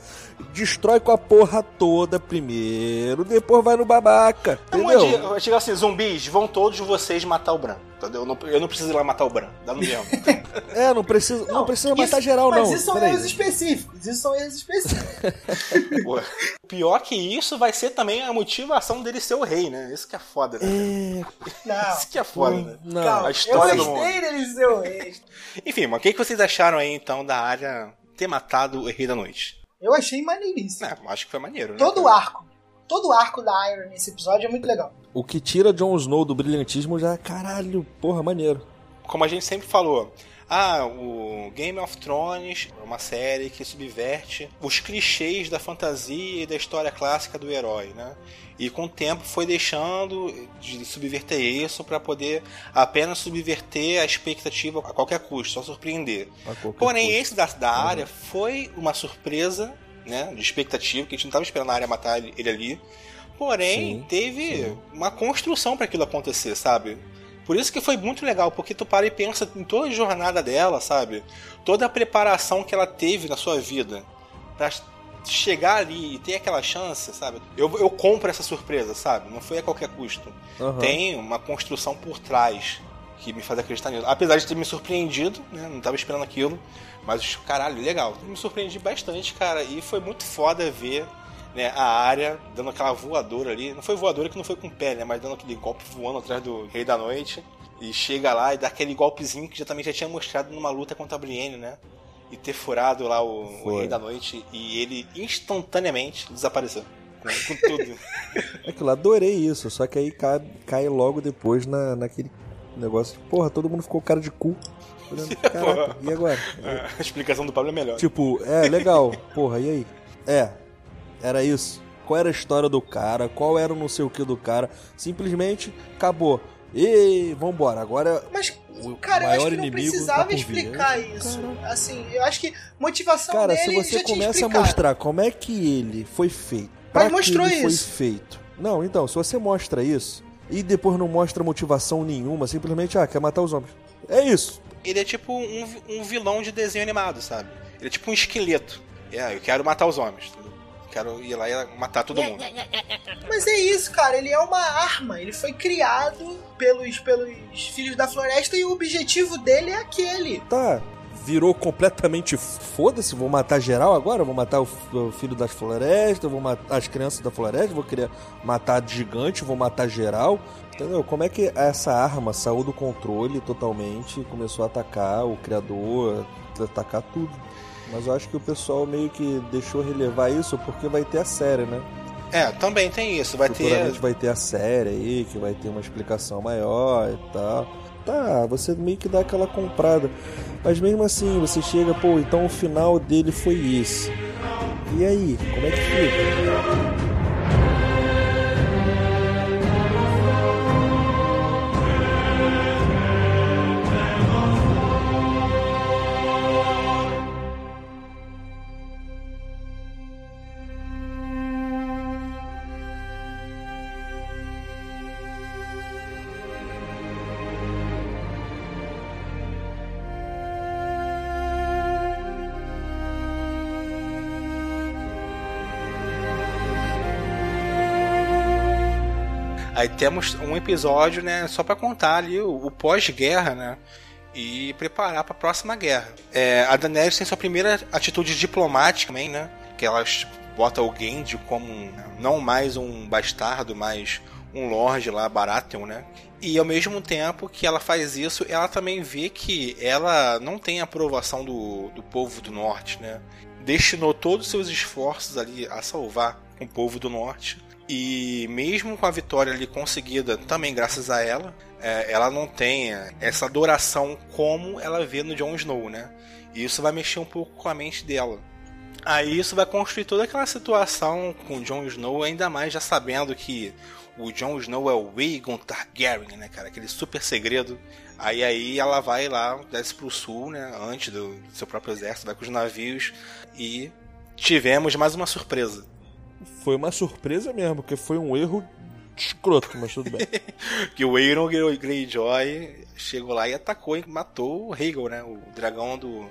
Destrói com a porra toda primeiro, depois vai no babaca, Então, entendeu? eu digo- eu digo assim, zumbis, vão todos vocês matar o Bran, entendeu? Eu não, eu não preciso ir lá matar o Bran, dá no mesmo. É, não precisa, não, precisa matar Isso- geral, mas não. isso são erros específicos. Isso são erros específicos. Pior que isso vai ser também a motivação dele ser o rei, né? Isso que é foda, né? Não. Isso que é foda, né? Não, Calma, a história eu do gostei dele ser o rei. Enfim, mas o que que vocês acharam aí então da área ter matado o Rei da Noite? Eu achei maneiríssimo. É, acho que foi maneiro, né? Todo o arco. Todo o arco da Iron nesse episódio é muito legal. O que tira Jon Snow do brilhantismo já, caralho, porra, maneiro. Como a gente sempre falou, ah, o Game of Thrones é uma série que subverte os clichês da fantasia e da história clássica do herói, né? E com o tempo foi deixando de subverter isso para poder apenas subverter a expectativa a qualquer custo, só surpreender. Porém, custo. esse da, da área foi uma surpresa, né? De expectativa, que a gente não estava esperando a área matar ele, ele ali. Porém, Sim, teve sim. uma construção para aquilo acontecer, sabe? Por isso que foi muito legal, porque tu para e pensa em toda a jornada dela, sabe? Toda a preparação que ela teve na sua vida pra chegar ali e ter aquela chance, sabe? Eu, eu compro essa surpresa, sabe? Não foi a qualquer custo. Aham. Tem uma construção por trás que me faz acreditar nisso. Apesar de ter me surpreendido, né? Não tava esperando aquilo. Mas, caralho, legal. Me surpreendi bastante, cara. E foi muito foda ver né, a área dando aquela voadora ali. Não foi voadora que não foi com o pé, né? Mas dando aquele golpe voando atrás do Rei da Noite. E chega lá e dá aquele golpezinho que já também já tinha mostrado numa luta contra a Brienne, né? E ter furado lá o, o. Rei da Noite e ele instantaneamente desapareceu. Com, com tudo. Aquilo, adorei isso, só que aí cai, cai logo depois na, naquele negócio de, porra, todo mundo ficou cara de cu. Olhando, Caraca, e agora? a explicação do Pablo é melhor. Tipo, é, legal, porra, e aí? É, era isso. Qual era a história do cara? Qual era o não sei o que do cara? Simplesmente acabou. E vambora, agora Mas, o cara, eu acho que não precisava tá explicar isso. Assim, eu acho que motivação Cara, dele se você começa a mostrar como é que ele foi feito, Mas mostrou ele foi isso. feito. Não, então, se você mostra isso e depois não mostra motivação nenhuma, simplesmente, ah, quer matar os homens. É isso. Ele é tipo um, um vilão de desenho animado, sabe? Ele é tipo um esqueleto. É, eu quero matar os homens. Quero ir lá e matar todo mundo. Mas é isso, cara. Ele é uma arma. Ele foi criado pelos, pelos filhos da floresta e o objetivo dele é aquele. Tá, virou completamente foda-se, vou matar geral agora, vou matar o, filho das florestas, vou matar as crianças da floresta, vou querer matar gigante, vou matar geral. Entendeu? Como é que essa arma saiu do controle totalmente e começou a atacar o criador, atacar tudo? Mas eu acho que o pessoal meio que deixou relevar isso porque vai ter a série, né? É, também tem isso. Vai ter. Vai ter a série aí, que vai ter uma explicação maior e tal. Tá, você meio que dá aquela comprada. Mas mesmo assim, você chega, pô, então o final dele foi esse. E aí, como é que fica? Aí temos um episódio, né, só pra contar ali o, o pós-guerra, né? E preparar pra próxima guerra. É, a Daenerys tem sua primeira atitude diplomática também, né? Que ela bota o Genji como não mais um bastardo, mas um lord lá, Baratheon, né? E ao mesmo tempo que ela faz isso, ela também vê que ela não tem a aprovação do, do povo do norte, né? Destinou todos os seus esforços ali a salvar o povo do norte. E mesmo com a vitória ali conseguida, também graças a ela, é, ela não tem essa adoração como ela vê no Jon Snow, né? E isso vai mexer um pouco com a mente dela. Aí isso vai construir toda aquela situação com o Jon Snow, ainda mais já sabendo que o Jon Snow é o Aegon Targaryen, né, cara? Aquele super segredo. Aí aí ela vai lá, desce pro sul, né? Antes do seu próprio exército, vai com os navios. E tivemos mais uma surpresa. Foi uma surpresa mesmo, porque foi um erro escroto, mas tudo bem. Que o Aeron Greyjoy chegou lá e atacou e matou o Rhaegal, né? O dragão do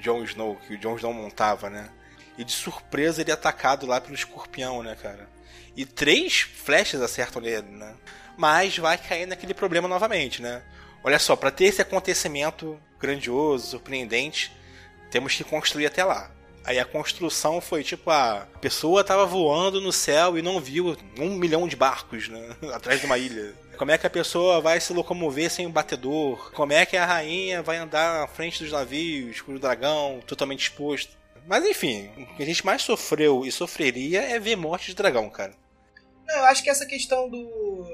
Jon Snow, que o Jon Snow montava, né? E de surpresa ele é atacado lá pelo escorpião, né, cara? E três flechas acertam ele, né? Mas vai cair naquele problema novamente, né? Olha só, para ter esse acontecimento grandioso, surpreendente, temos que construir até lá. Aí a construção foi tipo a pessoa tava voando no céu e não viu um milhão de barcos né, atrás de uma ilha. Como é que a pessoa vai se locomover sem um batedor? Como é que a rainha vai andar na frente dos navios com o dragão totalmente exposto? Mas enfim, o que a gente mais sofreu e sofreria é ver morte de dragão, cara. Não, eu acho que essa questão do,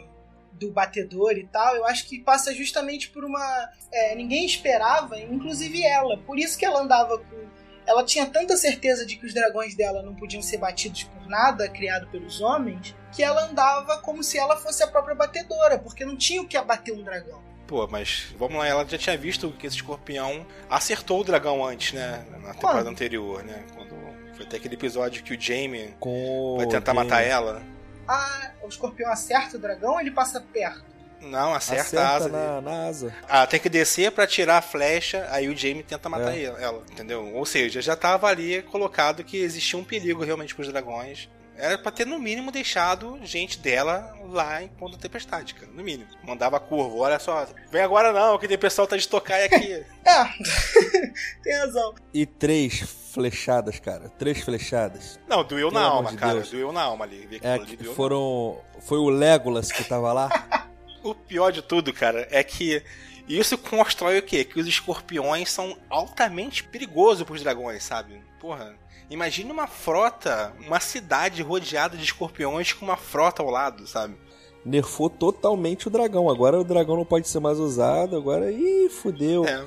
do batedor e tal, eu acho que passa justamente por uma. é, ninguém esperava, inclusive ela. Por isso que ela andava com. Ela tinha tanta certeza de que os dragões dela não podiam ser batidos por nada criado pelos homens, que ela andava como se ela fosse a própria batedora, porque não tinha o que abater um dragão. Pô, mas vamos lá, ela já tinha visto que esse escorpião acertou o dragão antes, né? Na temporada Quando? anterior, né? Quando foi até aquele episódio que o Jaime Com vai tentar matar ela. Ah, o escorpião acerta o dragão ou ele passa perto? Não, acerta, Acerta, a asa. na, na asa. Ah, tem que descer pra tirar a flecha, aí o Jaime tenta matar É. ela, ela, entendeu? Ou seja, já tava ali colocado que existia um perigo realmente pros dragões. Era pra ter, no mínimo, deixado gente dela lá em ponto tempestade, cara. No mínimo. Mandava curva, olha só. Vem agora não, que o pessoal tá de tocar aqui. É, tem razão. E três flechadas, cara. Três flechadas. Não, doeu Pelo na alma, de cara. Deus. Doeu na alma ali. É, ali, foram. Foi o Legolas que tava lá. O pior de tudo, cara, é que isso constrói o quê? Que os escorpiões são altamente perigosos pros dragões, sabe? Porra, imagine uma frota, uma cidade rodeada de escorpiões com uma frota ao lado, sabe? Nerfou totalmente o dragão. Agora o dragão não pode ser mais usado. Agora. Ih, fudeu. É,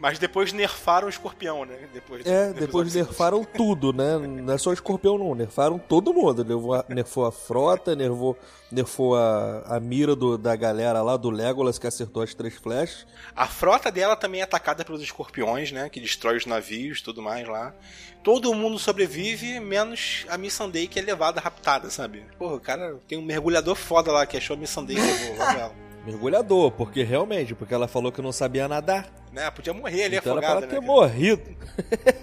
mas depois nerfaram o escorpião, né? Depois É, depois nerfaram tudo, né? Não é só o escorpião, não. Nerfaram todo mundo. Nerfou a, nerfou a frota, nerfou, nerfou a, a mira do- da galera lá, do Legolas, que acertou as três flechas. A frota dela também é atacada pelos escorpiões, né? Que destrói os navios e tudo mais lá. Todo mundo sobrevive, menos a Missandei que é levada raptada, sabe? Porra, o cara tem um mergulhador foda lá que achou a Missandei e levou ela. Mergulhador, porque realmente, porque ela falou que não sabia nadar. Né? Podia morrer ali então era pra afogada, ela ter né? cara? morrido.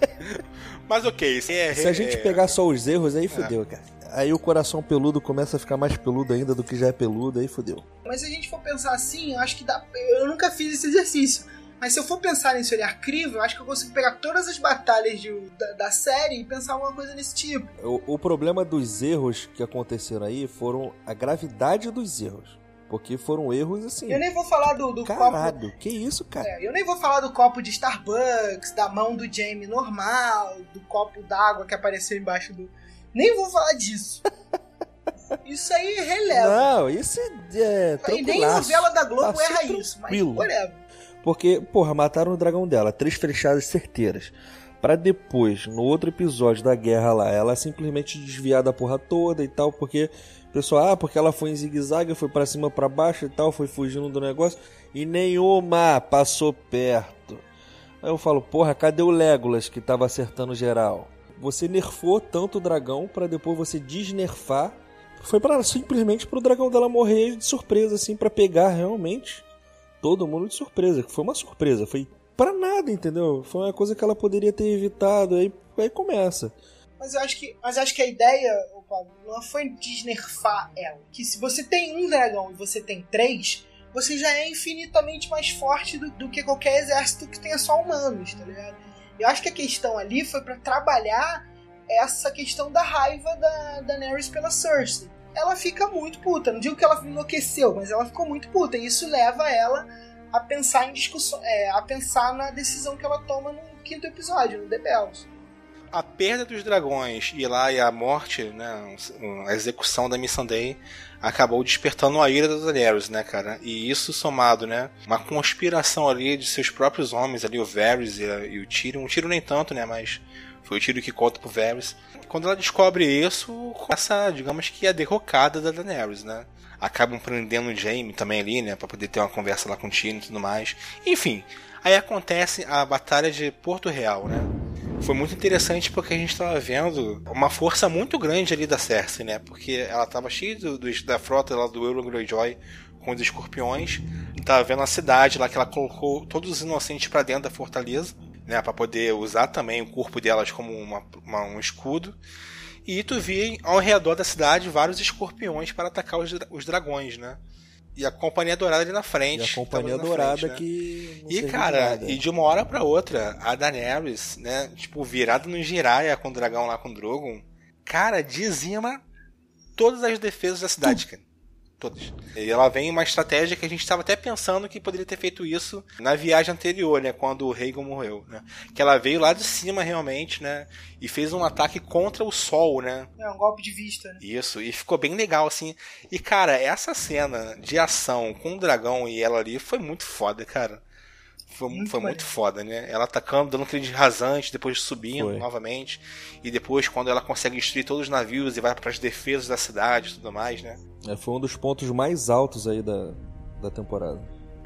Mas ok, isso é... Se a gente é- pegar só os erros, aí fudeu, cara. Aí o coração peludo começa a ficar mais peludo ainda do que já é peludo, aí fudeu. Mas se a gente for pensar assim, eu acho que dá. Eu nunca fiz esse exercício. Mas se eu for pensar nesse olhar crivo, eu acho que eu consigo pegar todas as batalhas de- da, da série e pensar alguma coisa nesse tipo. O, o problema dos erros que aconteceram aí foram a gravidade dos erros. Porque foram erros assim. Eu nem vou falar do, do copo. Caralho, que isso, cara? É, eu nem vou falar do copo de Starbucks, da mão do Jamie normal, do copo d'água que apareceu embaixo do. Nem vou falar disso. Isso aí releva. Não, isso é, é e nem novela da Globo Passou erra isso, mas whatever. Porque, porra, mataram o dragão dela, três flechadas certeiras. Pra depois, no outro episódio da guerra lá, ela simplesmente desviar da porra toda e tal, porque pessoal, ah, porque ela foi em zigue-zague, foi pra cima pra baixo e tal, foi fugindo do negócio, e nenhuma passou perto. Aí eu falo, porra, cadê o Legolas que tava acertando geral? Você nerfou tanto o dragão pra depois você desnerfar. Foi para simplesmente pro dragão dela morrer de surpresa, assim, pra pegar realmente todo mundo de surpresa. que Foi uma surpresa, foi pra nada, entendeu? Foi uma coisa que ela poderia ter evitado. Aí, aí começa. Mas eu acho que, mas acho que a ideia, Não foi desnerfar ela. Que se você tem um dragão e você tem três, você já é infinitamente mais forte do, do que qualquer exército que tenha só humanos, tá ligado? Eu acho que a questão ali foi para trabalhar essa questão da raiva da Daenerys pela Cersei. Ela fica muito puta. Não digo que ela enlouqueceu, mas ela ficou muito puta. E isso leva ela a pensar em discussão, é, a pensar na decisão que ela toma no quinto episódio, no The Bells. A perda dos dragões e lá e a morte, né, a execução da Missandei acabou despertando a ira da Daenerys, né, cara? E isso somado, né, uma conspiração ali de seus próprios homens ali, o Varys e, e o Tyrion, o Tyrion nem tanto, né, mas foi o Tyrion que conta pro Varys. Quando ela descobre isso, começa, digamos que a derrocada da Daenerys, né? Acabam prendendo o Jaime também ali, né, para poder ter uma conversa lá com o Tyrion e tudo mais. Enfim, aí acontece a batalha de Porto Real, né? Foi muito interessante porque a gente estava vendo uma força muito grande ali da Cersei, né? Porque ela estava cheia do, do, da frota lá do Euron Greyjoy com os escorpiões, tava vendo a cidade lá que ela colocou todos os inocentes para dentro da fortaleza, né? Para poder usar também o corpo delas como uma, uma, um escudo. E tu via ao redor da cidade vários escorpiões para atacar os, os dragões, né? E a Companhia Dourada ali na frente. E a Companhia Dourada frente, né? que. E, cara, de e de uma hora para outra, a Daenerys, né? Tipo, virada no Jiraiya com o dragão lá com o Drogon, cara, dizima todas as defesas da cidade, cara. Todas. E ela vem uma estratégia que a gente estava até pensando que poderia ter feito isso na viagem anterior, né? Quando o Rhaegon morreu, né? Que ela veio lá de cima realmente, né? E fez um ataque contra o sol, né? É, um golpe de vista, né? Isso, e ficou bem legal, assim. E, cara, essa cena de ação com o dragão e ela ali foi muito foda, cara. Foi, muito, foi muito foda, né? Ela atacando, dando aquele rasante, depois subindo foi. novamente. E depois, quando ela consegue destruir todos os navios e vai para as defesas da cidade e tudo mais, né? É, foi um dos pontos mais altos aí da, da temporada.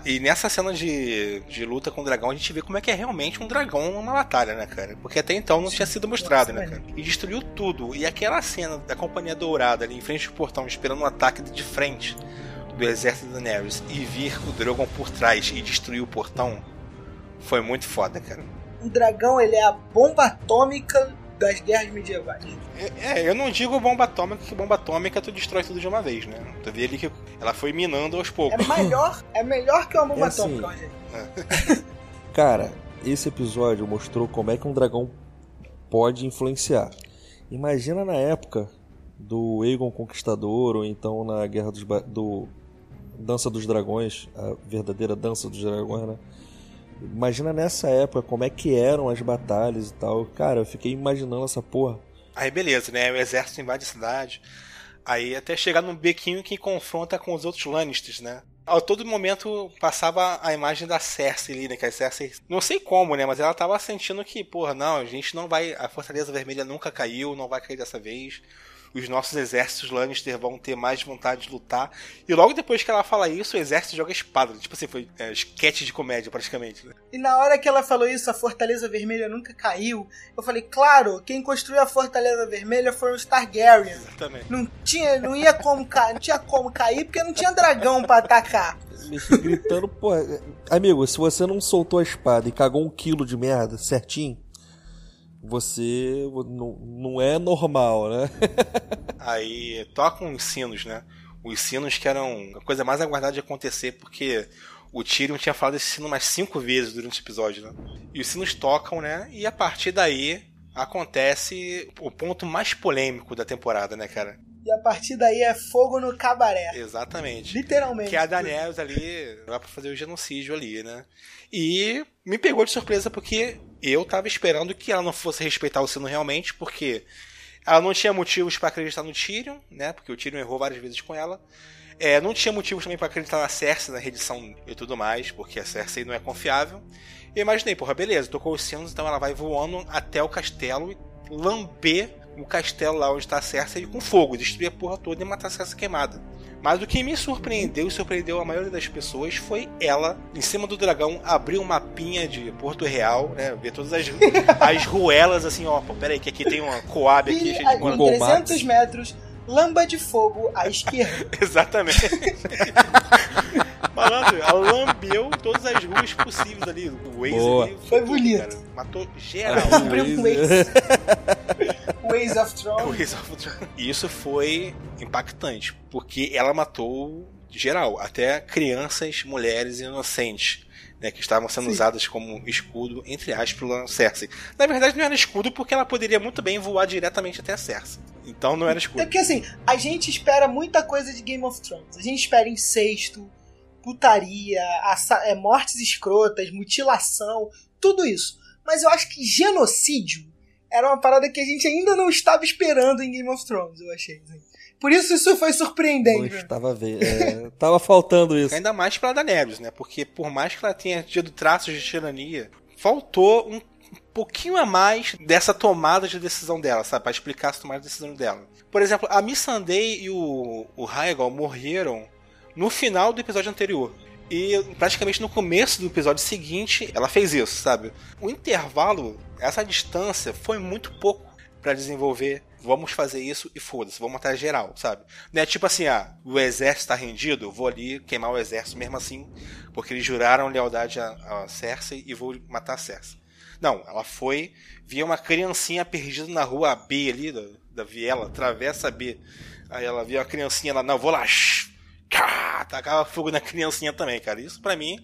E nessa cena de, de luta com o dragão, a gente vê como é que é realmente um dragão numa batalha, né, cara? Porque até então não tinha sido mostrado, né, cara? E destruiu tudo. E aquela cena da Companhia Dourada ali em frente ao portão, esperando um ataque de frente do exército da Daenerys e vir o Drogon por trás e destruir o portão, foi muito foda, cara. O dragão, ele é a bomba atômica das guerras medievais. É, é, eu não digo bomba atômica, que bomba atômica tu destrói tudo de uma vez, né? Tu vê ali que ela foi minando aos poucos. É melhor, é melhor que uma bomba é assim, atômica, é. Cara, esse episódio mostrou como é que um dragão pode influenciar. Imagina na época do Aegon Conquistador, ou então na Guerra dos do Dança dos Dragões, a verdadeira Dança dos Dragões, né? Imagina nessa época como é que eram as batalhas e tal. Cara, eu fiquei imaginando essa porra. Aí beleza, né? O exército invade a cidade. Aí até chegar num bequinho que confronta com os outros Lannisters, né? A todo momento passava a imagem da Cersei ali, né? Que a Cersei, não sei como, né? Mas ela tava sentindo que, porra, não, a gente não vai. A Fortaleza Vermelha nunca caiu, não vai cair dessa vez os nossos exércitos Lannister vão ter mais vontade de lutar. E logo depois que ela fala isso, o exército joga espada. Tipo assim, foi é, sketch de comédia praticamente. Né? E na hora que ela falou isso, a Fortaleza Vermelha nunca caiu. Eu falei, claro, quem construiu a Fortaleza Vermelha foram os Targaryen. Exatamente. Não tinha, não ia como cair, não tinha como cair porque não tinha dragão para atacar. gritando, pô, amigo, se você não soltou a espada e cagou um quilo de merda certinho, você não, não é normal, né? Aí tocam os sinos, né? Os sinos que eram a coisa mais aguardada de acontecer, porque o Tyrion tinha falado esse sino mais cinco vezes durante o episódio, né? E os sinos tocam, né? E a partir daí acontece o ponto mais polêmico da temporada, né, cara? E a partir daí é fogo no cabaré. Exatamente. Literalmente. Que a Daenerys ali vai pra fazer o genocídio ali, né? E me pegou de surpresa porque eu tava esperando que ela não fosse respeitar o sino realmente, porque ela não tinha motivos para acreditar no Tyrion, né? Porque o Tyrion errou várias vezes com ela. É, não tinha motivos também para acreditar na Cersei, na redição e tudo mais, porque a Cersei não é confiável. Eu imaginei, porra, beleza, tocou os sinos, então ela vai voando até o castelo e lamber o castelo lá onde está a Cersei com fogo, destruir a porra toda e matar a Cersei queimada. Mas o que me surpreendeu e surpreendeu a maioria das pessoas foi ela, em cima do dragão, abrir um mapinha de Porto Real, né? Ver todas as, as ruelas assim, ó, pô, peraí, que aqui tem uma Coab aqui, e, cheia de Em 300 metros, lamba de fogo à esquerda. Exatamente. Malandro, ela lambeu todas as ruas possíveis ali. O Waze Boa. ali, Foi bonito. Cara, matou geral. Abriu um Waze. Of É of. E isso foi impactante, porque ela matou geral, até crianças, mulheres inocentes, né, que estavam sendo Sim. usadas como escudo, entre aspas, pela Cersei. Na verdade, não era escudo porque ela poderia muito bem voar diretamente até a Cersei. Então não era É escudo. porque assim, a gente espera muita coisa de Game of Thrones. A gente espera incesto, putaria, é, mortes escrotas, mutilação, tudo isso. Mas eu acho que genocídio era uma parada que a gente ainda não estava esperando em Game of Thrones, eu achei. assim. Por isso isso foi surpreendente. estava vendo. É, tava faltando isso. Ainda mais pra Daenerys, né? Porque por mais que ela tenha tido traços de tirania, faltou um pouquinho a mais dessa tomada de decisão dela, sabe? Pra explicar essa tomada de decisão dela. Por exemplo, a Missandei e o, o Rhaegal morreram no final do episódio anterior. E praticamente no começo do episódio seguinte, ela fez isso, sabe? O intervalo, essa distância, foi muito pouco pra desenvolver. Vamos fazer isso e foda-se, vamos matar geral, sabe? Não é tipo assim, ah, o exército tá rendido, vou ali queimar o exército mesmo assim, porque eles juraram lealdade a, a Cersei e vou matar a Cersei. Não, ela foi, via uma criancinha perdida na rua B ali, da, da viela, atravessa a B. Aí ela via uma criancinha lá, não, vou lá, shh, cá, tacava fogo na criancinha também, cara. Isso pra mim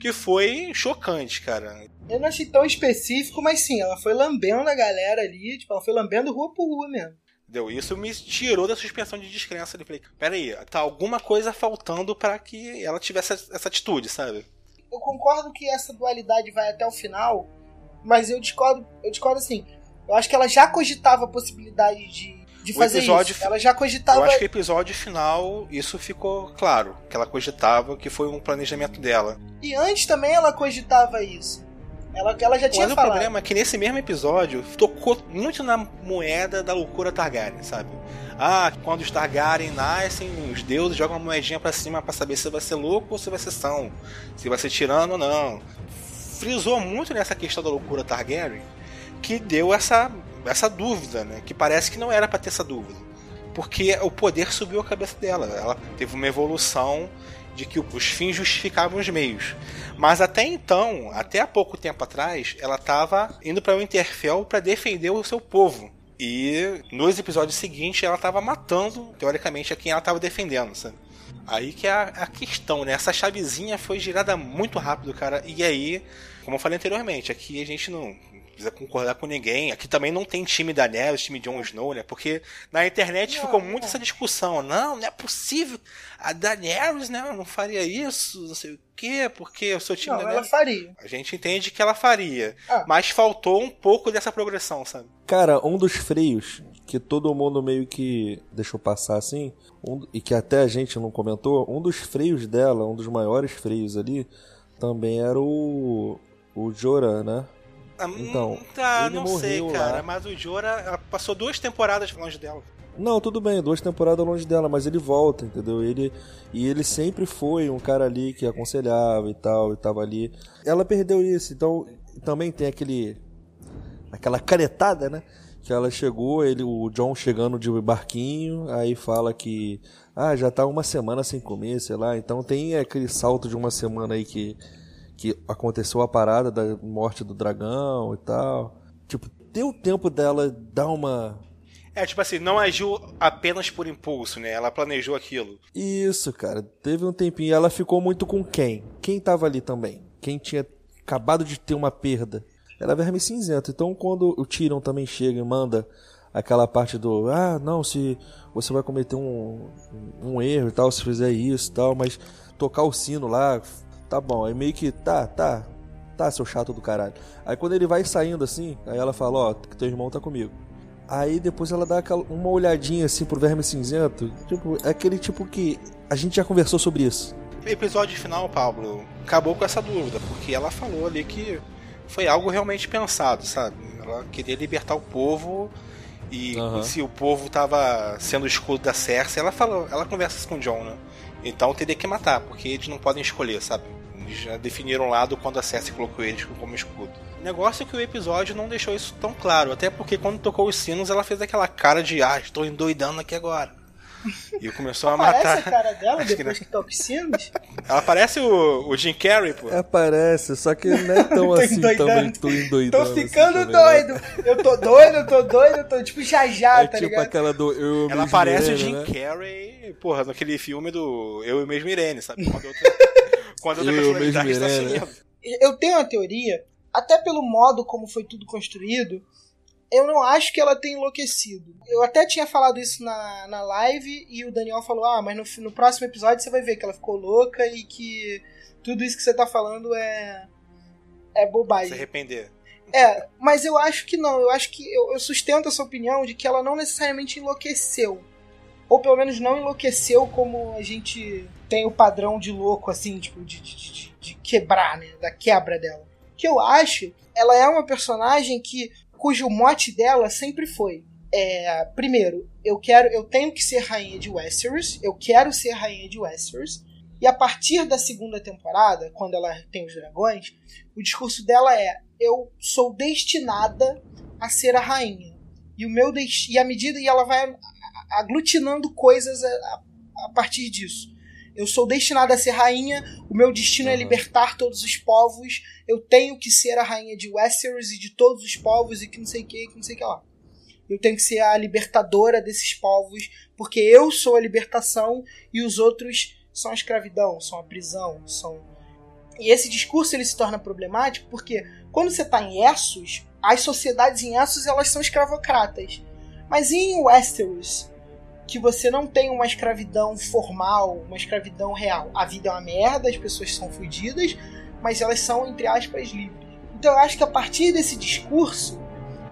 que foi chocante, cara. Eu não achei tão específico, mas sim, ela foi lambendo a galera ali, tipo, ela foi lambendo rua por rua mesmo. Deu isso me tirou da suspensão de descrença. Eu falei, peraí, tá alguma coisa faltando pra que ela tivesse essa atitude, sabe? Eu concordo que essa dualidade vai até o final, mas eu discordo, eu discordo assim. Eu acho que ela já cogitava a possibilidade de, de O fazer episódio isso. Ela já Eu cogitava. acho que o episódio final, isso ficou claro. Que ela cogitava que foi um planejamento dela. E antes também ela cogitava isso. Ela, ela já tinha Mas o falado. problema é que nesse mesmo episódio tocou muito na moeda da loucura Targaryen, sabe? Ah, quando os Targaryen nascem, os deuses jogam uma moedinha pra cima pra saber se vai ser louco ou se vai ser são. Se vai ser tirano ou não. Frisou muito nessa questão da loucura Targaryen que deu essa, essa dúvida, né? Que parece que não era pra ter essa dúvida. Porque o poder subiu a cabeça dela. Ela teve uma evolução de que os fins justificavam os meios. Mas até então, até há pouco tempo atrás, ela estava indo para o Interfell para defender o seu povo. E nos episódios seguintes ela estava matando, teoricamente, a quem ela estava defendendo, sabe? Aí que é a, a questão, né? Essa chavezinha foi girada muito rápido, cara. E aí, como eu falei anteriormente, aqui a gente não precisa concordar com ninguém. Aqui também não tem time da Daenerys, time de Jon Snow, né? Porque na internet ficou muito essa discussão. Não, não é possível. A Daenerys, né? Não faria isso, não sei o quê, porque o seu time Não, da ela faria. A gente entende que ela faria. Ah. Mas faltou um pouco dessa progressão, sabe? Cara, um dos freios que todo mundo meio que deixou passar assim, um- e que até a gente não comentou, um dos freios dela, um dos maiores freios ali, também era o. O Jorah, né? Ah, Então, hum, tá, ele não sei, morreu cara. lá. Mas o Jorah ela passou duas temporadas longe dela. Não, tudo bem, duas temporadas longe dela, mas ele volta, entendeu? Ele e ele sempre foi um cara ali que aconselhava e tal, e tava ali. Ela perdeu isso, então também tem aquele aquela canetada, né? Que ela chegou, ele, o John chegando de barquinho, aí fala que ah, já tá uma semana sem comer, sei lá. Então tem aquele salto de uma semana aí que que aconteceu a parada da morte do dragão e tal. Tipo, deu tempo dela dar uma É, tipo assim, não agiu apenas por impulso, né? Ela planejou aquilo. Isso, cara. Teve um tempinho. e Ela ficou muito com quem? Quem tava ali também? Quem tinha acabado de ter uma perda? Era Verme Cinzento. Então, quando o Tyrion também chega e manda aquela parte do ah, não, se você vai cometer um, um erro e tal, se fizer isso e tal, mas tocar o sino lá, tá bom. Aí meio que tá, tá, tá, seu chato do caralho. Aí quando ele vai saindo assim, aí ela fala: Ó, que teu irmão tá comigo. Aí depois ela dá aquela, uma olhadinha assim pro verme cinzento. Tipo, é aquele tipo que a gente já conversou sobre isso. Episódio final, Pablo, acabou com essa dúvida, porque ela falou ali que foi algo realmente pensado, sabe? Ela queria libertar o povo e Aham. se o povo tava sendo o escudo da Cersei, ela falou, ela conversa com o John, né? Então teria que matar, porque eles não podem escolher, sabe? Eles já definiram um lado quando a Cersei colocou eles como escudo. O negócio é que o episódio não deixou isso tão claro, até porque quando tocou os sinos ela fez aquela cara de ah, estou endoidando aqui agora. E começou a Parece matar. a cara dela Acho que depois que, os sinos? Ela parece o, o Jim Carrey, pô. É, parece, só que não é tão assim endoidando. também, tô endoidando. Tô assim ficando né? doido. Eu tô doido, eu tô doido, eu tô tipo jajá, É tá tipo ligado? aquela do Eu Ela Mesmo parece o Irene, Jim né? Carrey, porra, naquele filme do Eu e mesmo Irene, sabe? Quando outra, quando outra Eu personalidade mesmo está Irene, né? sumindo. Eu tenho uma teoria, até pelo modo como foi tudo construído, eu não acho que ela tenha enlouquecido. Eu até tinha falado isso na, na live e o Daniel falou: Ah, mas no, no próximo episódio você vai ver que ela ficou louca e que tudo isso que você tá falando é. é Se bobagem. arrepender. É, mas eu acho que não. Eu acho que eu, eu sustento essa opinião de que ela não necessariamente enlouqueceu. Ou pelo menos não enlouqueceu como a gente tem o padrão de louco, assim, tipo, de, de, de- de quebrar, né? Da quebra dela. Que eu acho, ela é uma personagem que. Cujo mote dela sempre foi. É, primeiro, eu quero. Eu tenho que ser rainha de Westeros. Eu quero ser rainha de Westeros. E a partir da segunda temporada, quando ela tem os dragões, o discurso dela é: eu sou destinada a ser a rainha. E o meu e à medida e ela vai aglutinando coisas a, a- a partir disso. Eu sou destinada a ser rainha, o meu destino é Aham. libertar todos os povos, eu tenho que ser a rainha de Westeros e de todos os povos e que não sei o que, que não sei o que lá. Eu tenho que ser a libertadora desses povos, porque eu sou a libertação e os outros são a escravidão, são a prisão, são e esse discurso ele se torna problemático porque quando você está em Essos, as sociedades em Essos elas são escravocratas. Mas em Westeros, que você não tem uma escravidão formal, uma escravidão real. A vida é uma merda, as pessoas são fodidas, mas elas são, entre aspas, livres. Então eu acho que a partir desse discurso,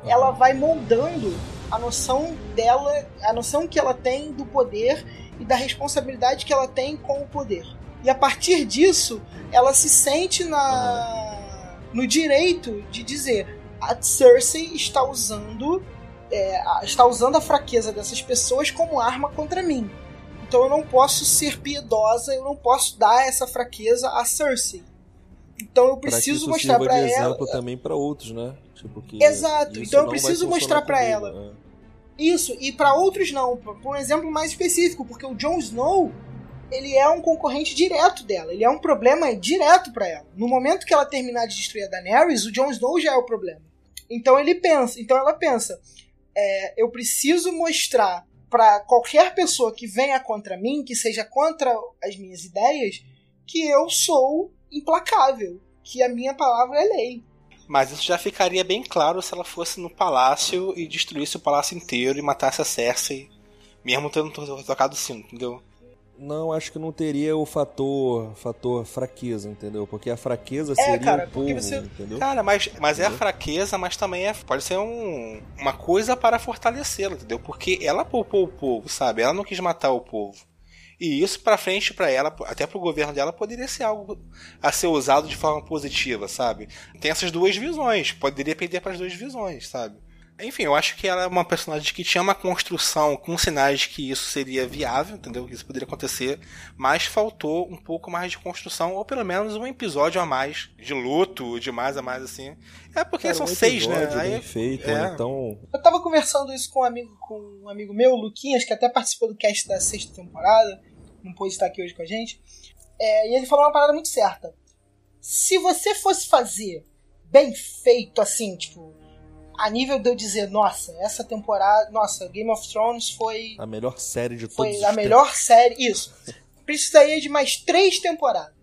ela vai moldando a noção dela, a noção que ela tem do poder e da responsabilidade que ela tem com o poder. E a partir disso, ela se sente na no direito de dizer a Cersei está usando é, está usando a fraqueza dessas pessoas como arma contra mim. Então eu não posso ser piedosa, eu não posso dar essa fraqueza a Cersei. Então eu Pra preciso isso mostrar pra de ela. exemplo também pra outros, né? Tipo Exato, então eu preciso mostrar pra comigo, ela. é. Isso, e pra outros não. Por um exemplo mais específico, porque o Jon Snow, ele é um concorrente direto dela, ele é um problema direto pra ela. No momento que ela terminar de destruir a Daenerys, o Jon Snow já é o problema. Então ele pensa, então ela pensa, é, eu preciso mostrar pra qualquer pessoa que venha contra mim, que seja contra as minhas ideias, que eu sou implacável, que a minha palavra é lei. Mas isso já ficaria bem claro se ela fosse no palácio e destruísse o palácio inteiro e matasse a Cersei, mesmo tendo to- tocado o entendeu? Não, acho que não teria o fator fator fraqueza, entendeu? Porque a fraqueza seria cara, o povo, você- entendeu? Cara, mas, mas é a Entendeu? fraqueza, mas também é, pode ser um, uma coisa para fortalecê-la, entendeu? Porque ela poupou o povo, sabe? Ela não quis matar o povo. E isso pra frente pra ela, até pro governo dela, poderia ser algo a ser usado de forma positiva, sabe? Tem essas duas visões, poderia perder para as duas visões, sabe? Enfim, eu acho que ela é uma personagem que tinha uma construção com sinais de que isso seria viável, entendeu? Que isso poderia acontecer, mas faltou um pouco mais de construção, ou pelo menos um episódio a mais de luto, de mais a mais assim. É porque Cara, são um seis, né? episódio Aí- bem feito, é. ou então Eu tava conversando isso com um amigo, com um amigo meu, Luquinhas, que até participou do cast da sexta temporada, não pôde estar aqui hoje com a gente. É, e ele falou uma parada muito certa. Se você fosse fazer bem feito, assim, tipo, a nível de eu dizer, nossa, essa temporada, nossa, Game of Thrones foi, a melhor série de todos foi os a melhor série. Isso. Precisaria de mais três temporadas.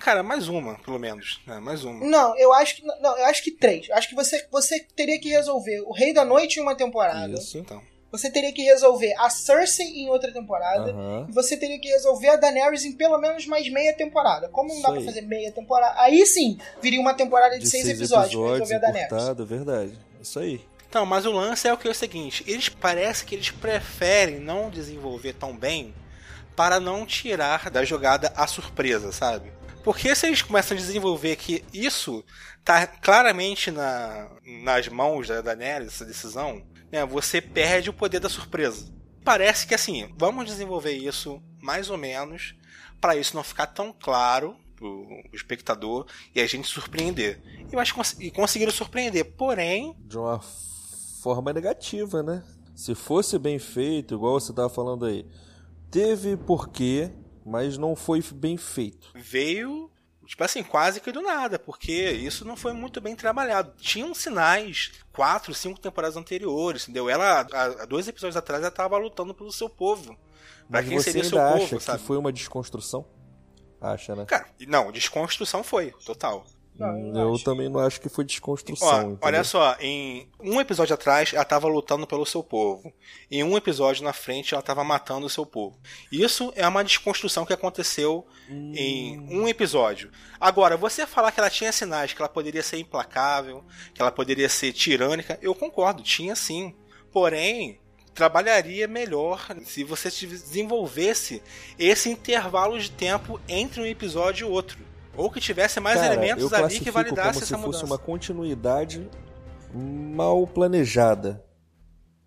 Cara, mais uma, pelo menos. né? mais uma. Não, eu acho que. Não, eu acho que três. Eu acho que você, você teria que resolver o Rei da Noite em uma temporada. tempos. Isso. Então. Você teria que resolver a Cersei em outra temporada. Aham. E você teria que resolver a Daenerys em pelo menos mais meia temporada. Como não Isso dá pra aí. fazer meia temporada? Aí sim, viria uma temporada de, De seis, seis episódios, pra episódios, resolver a Daenerys. verdade. Isso aí. Então, mas o lance é o que é o seguinte: eles parece que eles preferem não desenvolver tão bem para não tirar da jogada a surpresa, sabe? Porque se eles começam a desenvolver que isso tá claramente na, nas mãos da Daenerys, essa decisão, né, você perde o poder da surpresa. Parece que assim, vamos desenvolver isso mais ou menos para isso não ficar tão claro pro espectador e a gente surpreender. Eu acho que e conseguiram surpreender, porém De uma forma negativa, né? Se fosse bem feito, igual você tava falando aí, teve porquê, mas não foi bem feito. Veio, tipo assim, quase que do nada, porque isso não foi muito bem trabalhado. Tinham sinais, quatro, cinco temporadas anteriores, entendeu? Ela, há, dois episódios atrás, ela tava lutando pelo seu povo. Pra Mas quem você seria ainda seu acha povo, sabe? que foi uma desconstrução? Acha, né? Cara, não, desconstrução foi, total. Não, eu Hum, eu também não acho que foi Ó, desconstrução. entendeu? olha só, em um episódio atrás ela tava lutando pelo seu povo. Em um episódio na frente ela tava matando o seu povo. Isso é uma desconstrução que aconteceu em um episódio. Agora, você falar que ela tinha sinais que ela poderia ser implacável, que ela poderia ser tirânica, eu concordo, tinha sim. Porém, trabalharia melhor se você desenvolvesse esse intervalo de tempo entre um episódio e outro. Ou que tivesse mais Cara, elementos ali que validassem como essa se fosse uma continuidade mal planejada.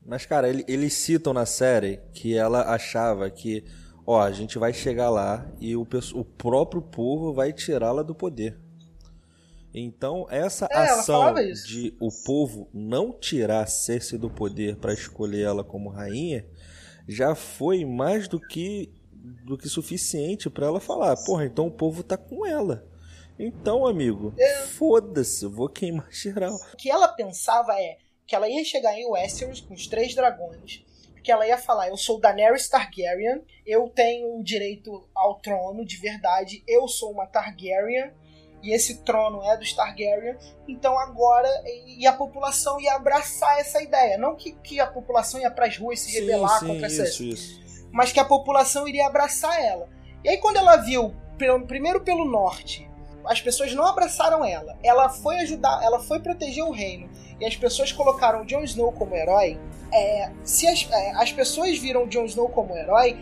Mas, cara, ele- eles citam na série que ela achava que, ó, a gente vai chegar lá e o, o próprio povo vai tirá-la do poder. Então, essa É, ação de o povo não tirar Cersei do poder para escolher ela como rainha já foi mais do que do que suficiente para ela falar, porra, então o povo tá com ela. Então, amigo, É. foda-se, eu vou queimar geral. O que ela pensava é que ela ia chegar em Westeros com os três dragões, que ela ia falar: Eu sou Daenerys Targaryen, eu tenho o direito ao trono de verdade, eu sou uma Targaryen. E esse trono é dos Targaryen, então agora. E a população ia abraçar essa ideia. Não que, que a população ia pras ruas se rebelar contra essa isso, isso. Mas que a população iria abraçar ela. E aí quando ela viu, primeiro pelo norte, as pessoas não abraçaram ela. Ela foi ajudar, ela foi proteger o reino. E as pessoas colocaram Jon Snow como herói. É, se as, é, as pessoas viram Jon Snow como herói,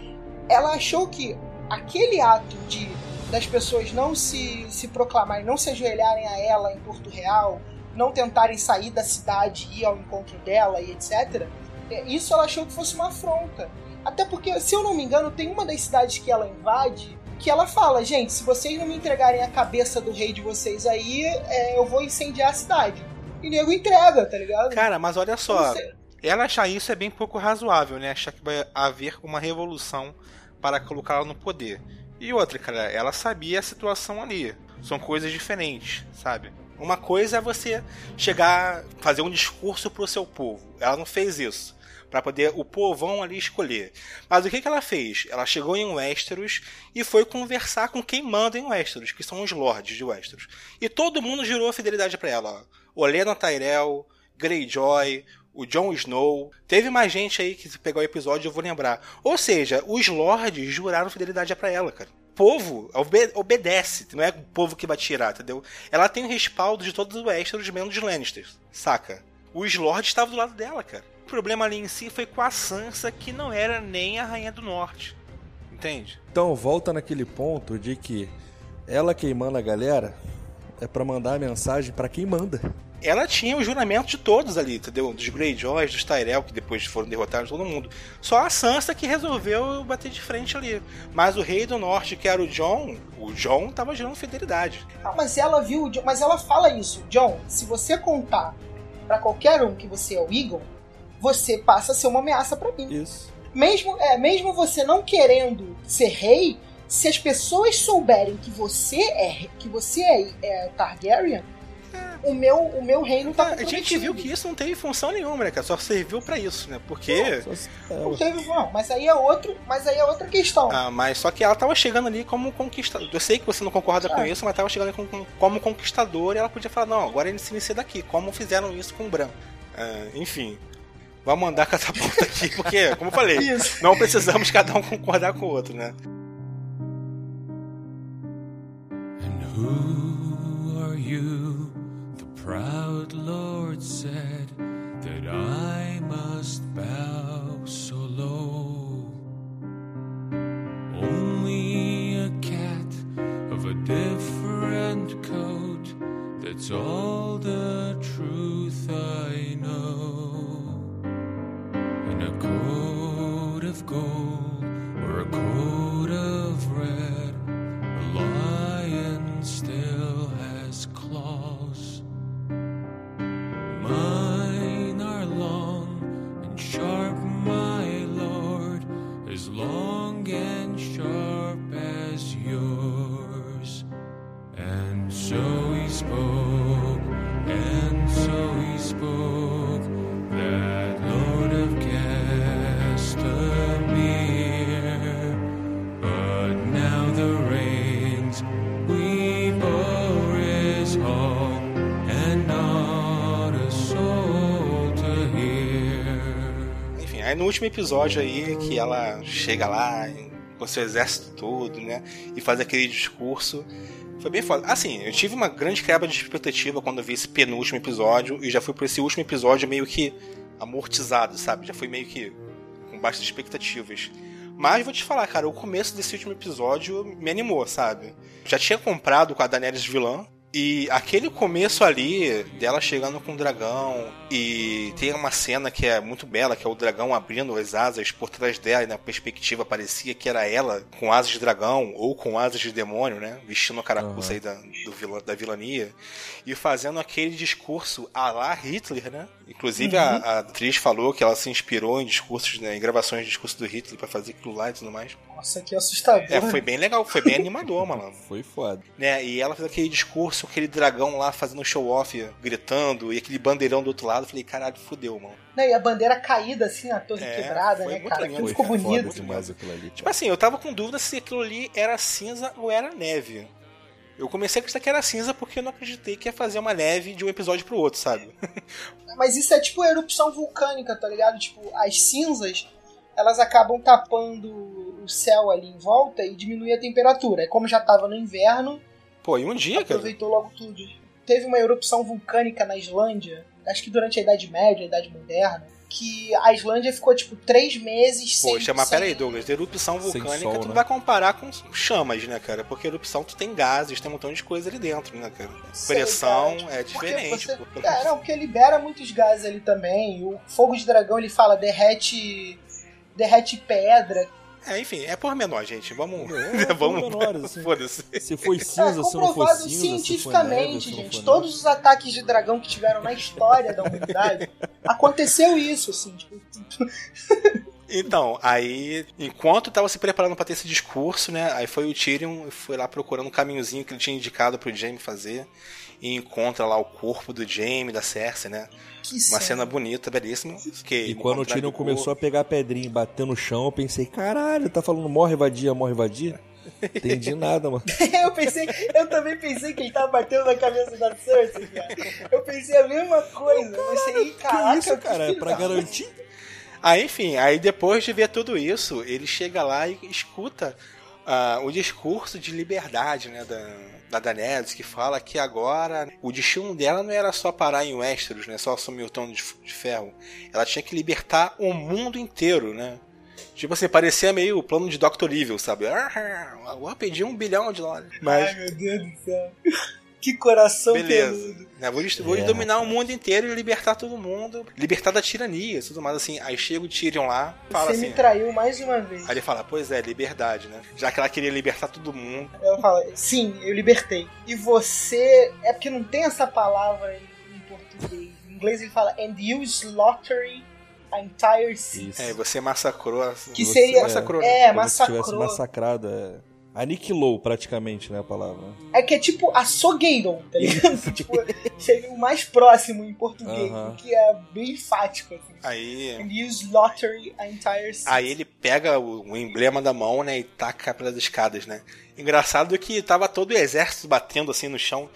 ela achou que aquele ato de das pessoas não se, se proclamarem, não se ajoelharem a ela em Porto Real, não tentarem sair da cidade e ir ao encontro dela e etc. é, Isso ela achou que fosse uma afronta. Até porque, se eu não me engano, tem uma das cidades que ela invade que ela fala, gente, se vocês não me entregarem a cabeça do rei de vocês aí, é, eu vou incendiar a cidade. E nego entrega, tá ligado? Cara, mas olha só, ela achar isso é bem pouco razoável, né? Achar que vai haver uma revolução para colocá-la no poder. E outra, cara, ela sabia a situação ali. São coisas diferentes, sabe? Uma coisa é você chegar, fazer um discurso pro seu povo. Ela não fez isso. Pra poder o povão ali escolher. Mas o que, que ela fez? Ela chegou em Westeros e foi conversar com quem manda em Westeros, que são os lords de Westeros. E todo mundo jurou fidelidade pra ela. Olena Tyrell, Greyjoy, o Jon Snow. Teve mais gente aí que se pegar o episódio, eu vou lembrar. Ou seja, os lords juraram fidelidade pra ela, cara. Povo obe- obedece, não é o povo que vai tirar, entendeu? Ela tem o respaldo de todos os Westeros, menos os Lannisters, saca? Os lords estavam do lado dela, cara. O problema ali em si foi com a Sansa, que não era nem a Rainha do Norte. Entende? Então, volta naquele ponto de que ela queimando a galera é pra mandar a mensagem pra quem manda. Ela tinha o juramento de todos ali, entendeu? Dos Greyjoys, dos Tyrell, que depois foram derrotados todo mundo. Só a Sansa que resolveu bater de frente ali. Mas o rei do norte, que era o Jon, o Jon tava gerando fidelidade. Ah, mas ela viu, mas ela fala isso, John, se você contar pra qualquer um que você é o Eagle, você passa a ser uma ameaça pra mim. Isso. Mesmo, é, mesmo você não querendo ser rei, se as pessoas souberem que você é que você é, é Targaryen, o meu o meu reino tá Ah, a gente viu que isso não teve função nenhuma, né, cara? Só serviu pra isso, né? Porque. É, Não teve, não, mas aí é outro, mas aí é outra questão. Ah, mas só que ela tava chegando ali como conquistador. Eu sei que você não concorda com Ah. isso, mas tava chegando ali como, conquistador e ela podia falar, não, agora ele se inicia daqui, como fizeram isso com o Bran. Ah, enfim. Vamos andar com essa ponta aqui, porque, como eu falei, Isso. não precisamos cada um concordar com o outro, né? And who are you? Proud Lord said that I must bow so low. Only a cat of a different coat, that's all the truth I know. In a coat of gold or a coat of red, a lion still sharp, my Lord, as long and sharp as yours. And so he spoke, and so he spoke. No último episódio aí, que ela chega lá com seu exército todo, né? E faz aquele discurso. Foi bem foda. Assim, eu tive uma grande quebra de expectativa quando eu vi esse penúltimo episódio e já fui por esse último episódio meio que amortizado, sabe? Já fui meio que com baixas expectativas. Mas vou te falar, cara, o começo desse último episódio me animou, sabe? Já tinha comprado com a Daenerys vilã, e aquele começo ali, dela chegando com o dragão, e tem uma cena que é muito bela, que é o dragão abrindo as asas por trás dela, e na perspectiva parecia que era ela com asas de dragão, ou com asas de demônio, né? Vestindo a carapuça aí da, do vilã, da vilania, e fazendo aquele discurso a lá Hitler, né? Inclusive a, a atriz falou que ela se inspirou em discursos, né, em gravações de discurso do Hitler para fazer aquilo lá e tudo mais. Nossa, que assustador. É, foi bem legal, foi bem animador, mano. Foi foda. Né? E ela fez aquele discurso, aquele dragão lá fazendo show-off, gritando, e aquele bandeirão do outro lado. Eu falei, caralho, fudeu, mano. Não, e a bandeira caída, assim, a torre É, quebrada, foi né, muito cara? lindo, Aquilo ficou foi bonito. Foda demais aquilo ali. Tipo assim, eu tava com dúvida se aquilo ali era cinza ou era neve. Eu comecei a acreditar que era cinza porque eu não acreditei que ia fazer uma neve de um episódio pro outro, sabe? Mas isso é tipo erupção vulcânica, tá ligado? Tipo, as cinzas, elas acabam tapando o céu ali em volta e diminui a temperatura. E como já tava no inverno, Pô, e um dia, cara. aproveitou logo tudo. Teve uma erupção vulcânica na Islândia, acho que durante a Idade Média, a Idade Moderna, que a Islândia ficou, tipo, três meses sem... Poxa, mas sem- peraí, Douglas, erupção vulcânica sol, tu não né? vai comparar com chamas, né, cara? Porque erupção tu tem gases, tem um montão de coisa ali dentro, né, cara? Sei, Pressão cara, tipo, é porque diferente. você- pô. É, não, porque libera muitos gases ali também. O fogo de dragão, ele fala, derrete... Derrete pedra. É, enfim, é por menor, gente. Vamos. É, vamos. pormenores, assim. Foda-se. Se foi É cinza, se não for comprovado cinza, se cientificamente, neve, se não gente. for Todos os ataques de dragão que tiveram na história da humanidade, aconteceu isso, assim. Tipo, Então, aí, enquanto tava se preparando pra ter esse discurso, né? Aí foi o Tyrion e foi lá procurando um caminhozinho que ele tinha indicado pro Jaime fazer. E encontra lá o corpo do Jaime, da Cersei, né? que Uma cena bonita, belíssima. Fiquei E quando o Tyrion com começou a pegar a pedrinha e bater no chão, eu pensei, caralho, tá falando morre vadia, morre vadia? Entendi nada, mano. eu pensei, eu também pensei que ele tava batendo na cabeça da Cersei, cara. Eu pensei a mesma coisa. Eu pensei, caraca, que isso, cara? É pra garantir? Aí, enfim, aí depois de ver tudo isso, ele chega lá e escuta ah, o discurso de liberdade, né, da, da Daenerys, que fala que agora o destino dela não era só parar em Westeros, né, só assumir o trono de, de ferro. Ela tinha que libertar o mundo inteiro, né. Tipo assim, parecia meio o plano de Dr. Evil, sabe? Ah, Eu vou pedir um bilhão de dólares. Mas, Ai, meu Deus do céu. Que coração beleza. peludo. Né, vou, dest- vou É, dominar o mundo inteiro e libertar todo mundo. Libertar da tirania tudo mais, assim. Aí chega o Tyrion lá, fala Você assim... me traiu mais uma vez. Aí ele fala, pois é, liberdade, né? Já que ela queria libertar todo mundo. Ela fala, sim, eu libertei. E você. É porque não tem essa palavra em, português. Em inglês ele fala, and you slaughtering a entire city. É, você massacrou. a- Que você seria- massacrou, né? É, Como se tivesse massacrou. massacrado, é. Aniquilou praticamente, né, a palavra. É que é tipo açougueiro, tá ligado? tipo, seria o mais próximo em português, Aham. que é bem enfático. Assim. Aí, And you slaughtering a entire city. aí ele pega o, o emblema da mão, né? E taca pelas escadas, né? Engraçado que tava todo o exército batendo assim no chão,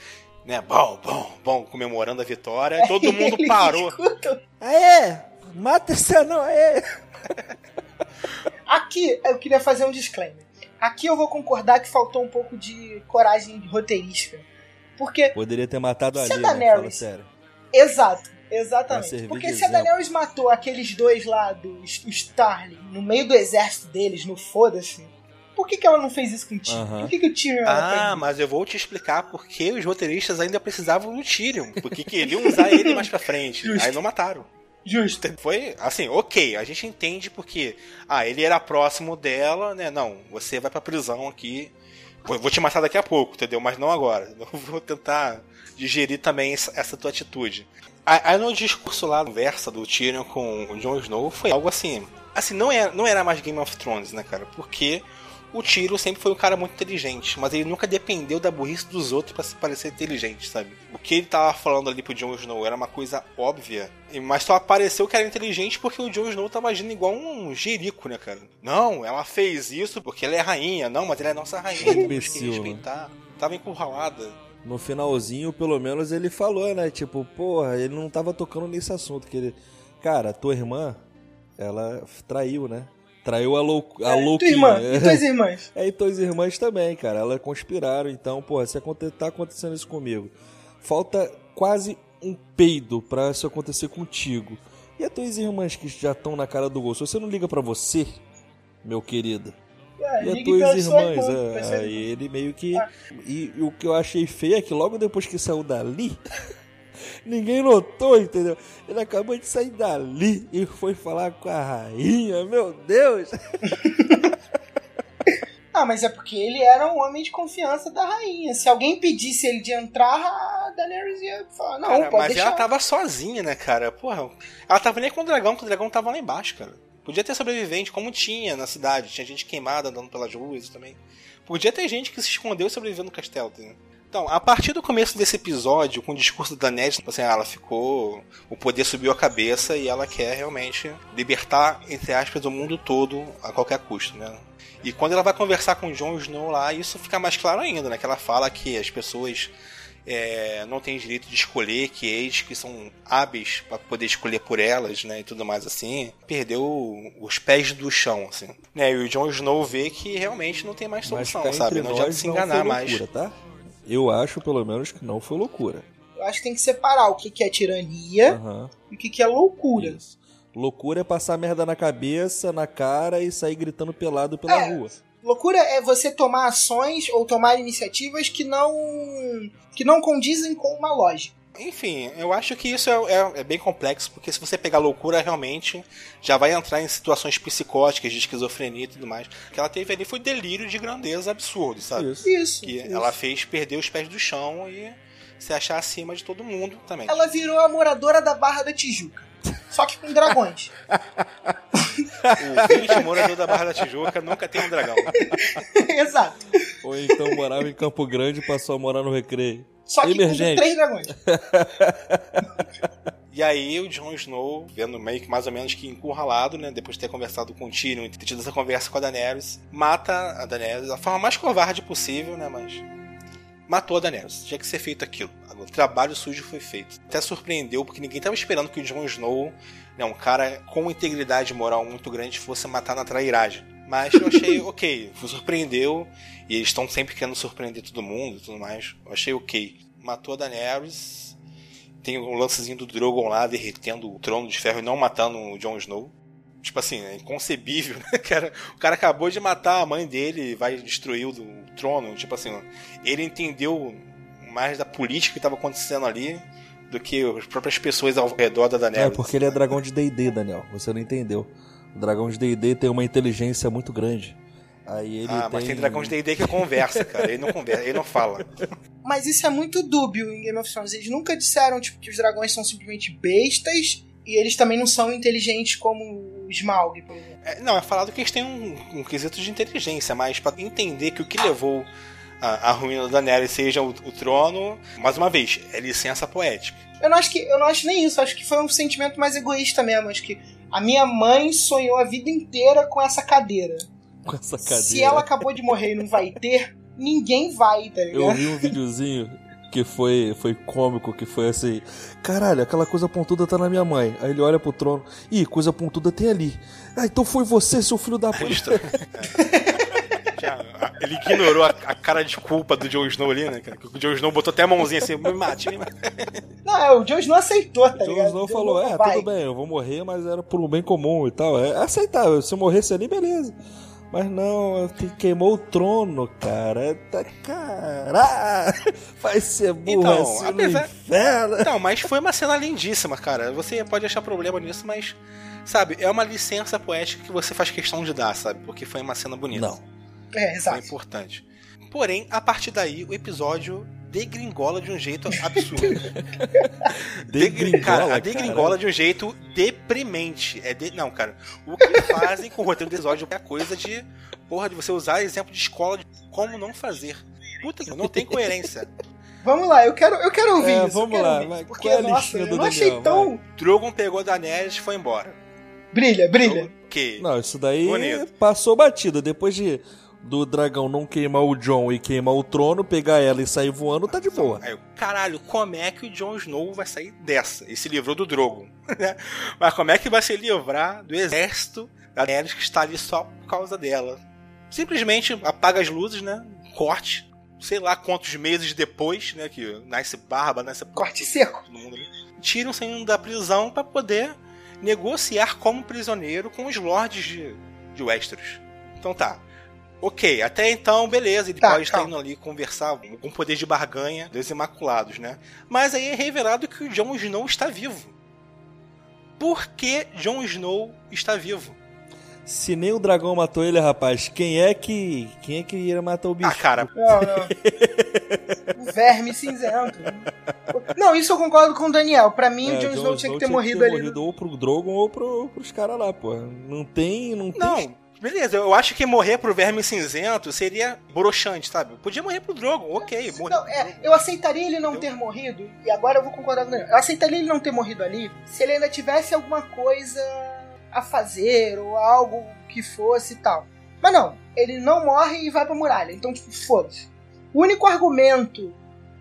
né? Bom, bom, bom, comemorando a vitória. Todo mundo Ele parou. escuta. Aê! Mata esse anão, aê! Aqui eu queria fazer um disclaimer. Aqui eu vou concordar que faltou um pouco de coragem roteirística. Porque Poderia ter matado Se a ali, né? Fala Daenerys- sério. Exato, exatamente. Porque de se a. Daenerys matou aqueles dois lá dos os Starling no meio do exército deles, no foda-se, por que, que ela não fez isso com o Tyrion? Aham. Por que, que o Tyrion Ah, mas eu vou te explicar porque os roteiristas ainda precisavam do Tyrion. Porque queriam usar ele mais pra frente. Justo. Aí não mataram. Justo. Foi assim, ok, a gente entende porque. Ah, ele era próximo dela, né? Não, você vai pra prisão aqui. Vou te matar daqui a pouco, entendeu? Mas não agora. Eu vou tentar digerir também essa, essa tua atitude. Aí no discurso lá, conversa do Tyrion com o Jon Snow, foi algo assim. Assim, não era, não era mais Game of Thrones, né, cara? Porque o Tyrion sempre foi um cara muito inteligente, mas ele nunca dependeu da burrice dos outros pra se parecer inteligente, sabe? O que ele tava falando ali pro Jon Snow era uma coisa óbvia, mas só apareceu que era inteligente porque o Jon Snow tava agindo igual um jerico, né, cara? Não, ela fez isso porque ela é rainha. Não, mas ela é nossa rainha, temos que né? respeitar. Tava encurralada. No finalzinho, pelo menos, ele falou, né? Tipo, porra, ele não tava tocando nesse assunto. Que ele. Cara, tua irmã ela traiu, né? Traiu a, lou a É, louquinha. irmã, e tuas irmãs? É, e tuas irmãs também, cara. Elas conspiraram, então, porra, se aconte- tá acontecendo isso comigo, falta quase um peido pra isso acontecer contigo. E as tuas irmãs que já estão na cara do gol, se você não liga pra você, meu querido, É, e as tuas irmãs, irmã, é, aí ele meio que. Ah. E, e o que eu achei feio é que logo depois que saiu dali, ninguém notou, entendeu? Ele acabou de sair dali e foi falar com a rainha, meu Deus! Ah, mas é porque ele era um homem de confiança da rainha. Se alguém pedisse ele de entrar, a Daenerys ia falar, não, Cara, pode mas deixar. ela tava sozinha, né, cara? Porra, ela tava nem com o dragão, que o dragão tava lá embaixo, cara. Podia ter sobrevivente, como tinha na cidade. Tinha gente queimada andando pelas ruas também. Podia ter gente que se escondeu e sobreviveu no castelo, entendeu? Então, a partir do começo desse episódio, com o discurso da Ned, assim, ela ficou. O poder subiu a cabeça e ela quer realmente libertar, entre aspas, o mundo todo a qualquer custo, né? E quando ela vai conversar com o Jon Snow lá, isso fica mais claro ainda, né? Que ela fala que as pessoas é, não têm direito de escolher, que eles que são hábeis para poder escolher por elas, né, e tudo mais assim, perdeu os pés do chão, assim. Né, e o Jon Snow vê que realmente não tem mais Mas solução, sabe? Não adianta se enganar mais. tá? Eu acho, pelo menos, que não foi loucura. Eu acho que tem que separar o que, que é tirania Aham. e o que, que é loucura. Isso. Loucura é passar merda na cabeça, na cara e sair gritando pelado pela É. rua. Loucura é você tomar ações ou tomar iniciativas que não que não condizem com uma lógica. Enfim, eu acho que isso é, é- é bem complexo, porque se você pegar loucura, realmente já vai entrar em situações psicóticas, de esquizofrenia e tudo mais. O que ela teve ali foi delírio de grandeza absurdo, sabe? Isso. Isso. Que isso. ela fez perder os pés do chão e se achar acima de todo mundo também. Ela virou a moradora da Barra da Tijuca. Só que com dragões. O 20 morador da Barra da Tijuca nunca tem um dragão. Exato. Ou então morava em Campo Grande e passou a morar no Recreio. Só que com Emergente. três dragões. E aí o Jon Snow, vendo meio que mais ou menos que encurralado, né? Depois de ter conversado com o Tyrion e ter tido essa conversa com a Daenerys, mata a Daenerys da forma mais covarde possível, né? Mas matou a Daenerys. Tinha que ser feito aquilo. O trabalho sujo foi feito. Até surpreendeu, porque ninguém estava esperando que o Jon Snow, né, um cara com integridade moral muito grande, fosse matar na trairagem. Mas eu achei ok, surpreendeu, e eles estão sempre querendo surpreender todo mundo e tudo mais. Eu achei ok. Matou a Daenerys, tem o lancezinho do Drogon lá derretendo o trono de ferro e não matando o Jon Snow. Tipo assim, é inconcebível, né? Cara, o cara acabou de matar a mãe dele e vai destruir o, trono. Tipo assim, ele entendeu mais da política que estava acontecendo ali do que as próprias pessoas ao redor da É, Daenerys. porque ele é dragão de D&D, Daniel. Você não entendeu. O dragão de D&D tem uma inteligência muito grande. Aí ele ah, mas tem dragão de D&D que conversa, cara. Ele não conversa, ele não fala. Mas isso é muito dúbio em Game of Thrones. Eles nunca disseram tipo, que os dragões são simplesmente bestas e eles também não são inteligentes como o Smaug, por exemplo. É, não, é falado que eles têm um, um quesito de inteligência, mas para entender que o que levou a, a ruína da Daenerys seja o, o trono, mais uma vez, é licença poética. Eu não acho que eu não acho nem isso, acho que foi um sentimento mais egoísta mesmo, acho que a minha mãe sonhou a vida inteira com essa cadeira. Com essa cadeira. Se ela acabou de morrer e não vai ter, ninguém vai, tá ligado? Eu vi um videozinho que foi, foi cômico, que foi assim... Caralho, aquela coisa pontuda tá na minha mãe. Aí ele olha pro trono. Ih, coisa pontuda tem ali. Ah, então foi você, seu filho da puta. Ele ignorou a, a cara de culpa do Jon Snow ali, né? cara? O Jon Snow botou até a mãozinha assim, me mate, me mate. Não, é, o Jon Snow aceitou, tá O Jon? Snow falou, é, vai. tudo bem, eu vou morrer, mas era por um bem comum e tal. É aceitável, se eu morresse ali, beleza. Mas não, que- queimou o trono, cara. Tá, cara, vai ser burro Então, assim apesar- no inferno. Não, mas foi uma cena lindíssima, cara. Você pode achar problema nisso, mas, sabe, é uma licença poética que você faz questão de dar, sabe? Porque foi uma cena bonita. Não. É, Foi exato. importante. Porém, a partir daí, o episódio degringola de um jeito absurdo. Degri- cara, a cara. degringola de um jeito deprimente. É de... Não, cara. O que fazem com o roteiro do episódio é coisa de. Porra, de você usar exemplo de escola de como não fazer. Puta que não tem coerência. Vamos lá, eu quero, eu quero ouvir É, isso. vamos lá, ouvir, vai, porque, qual é a nossa, eu não achei Daniel, tão... Drogon pegou a Daenerys e foi embora. Brilha, brilha. Ok. Não, isso daí Bonito. passou batida. Depois de do dragão não queimar o John e queimar o trono, pegar ela e sair voando, tá de boa. Aí, eu, caralho, como é que o Jon Snow vai sair dessa? Ele se livrou do Drogo. né? Mas como é que vai se livrar do exército da Daenerys que está ali só por causa dela? Simplesmente apaga as luzes, né? Corte. Sei lá quantos meses depois, né? Que nasce barba, nasce Corte seco. todo mundo ali. Tiram saindo da prisão para poder negociar como prisioneiro com os lords de, de Westeros. Então tá. Ok, até então, beleza, ele Tá, pode estar indo ali conversar com poder de barganha dos Imaculados, né? Mas aí é revelado que o Jon Snow está vivo. Por que Jon Snow está vivo? Se nem o dragão matou ele, rapaz, quem é que. Quem é que ia matar o bicho? Ah, cara, Não, não. O verme cinzento. Não, isso eu concordo com o Daniel. Pra mim, É, o Jon Snow tinha que ter tinha morrido ali. morrido ou pro Drogon ou pro, pros caras lá, pô. Não tem. Não, tem. Beleza, eu acho que morrer pro verme cinzento seria broxante, sabe? Podia morrer pro Drogon, ok, morrer Não, é, eu aceitaria ele não ter morrido, e agora eu vou concordar com Daniel. Eu aceitaria ele não ter morrido ali se ele ainda tivesse alguma coisa a fazer, ou algo que fosse e tal. Mas não, ele não morre e vai pra muralha. Então, tipo, foda-se. O único argumento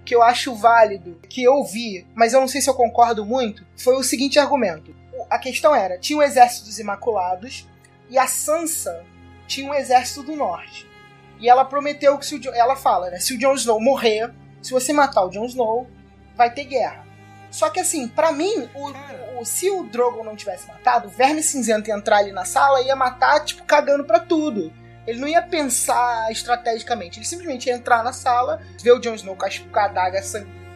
que eu acho válido, que eu vi, mas eu não sei se eu concordo muito, foi o seguinte argumento. A questão era, tinha o exército dos Imaculados, e a Sansa tinha um exército do norte. E ela prometeu que se o ela fala, né, se o Jon Snow morrer, se você matar o Jon Snow, vai ter guerra. Só que assim, pra mim, o, o- se o Drogon não tivesse matado, o Verme Cinzento ia entrar ali na sala e ia matar, tipo, cagando pra tudo. Ele não ia pensar estrategicamente, ele simplesmente ia entrar na sala, ver o Jon Snow com a, adaga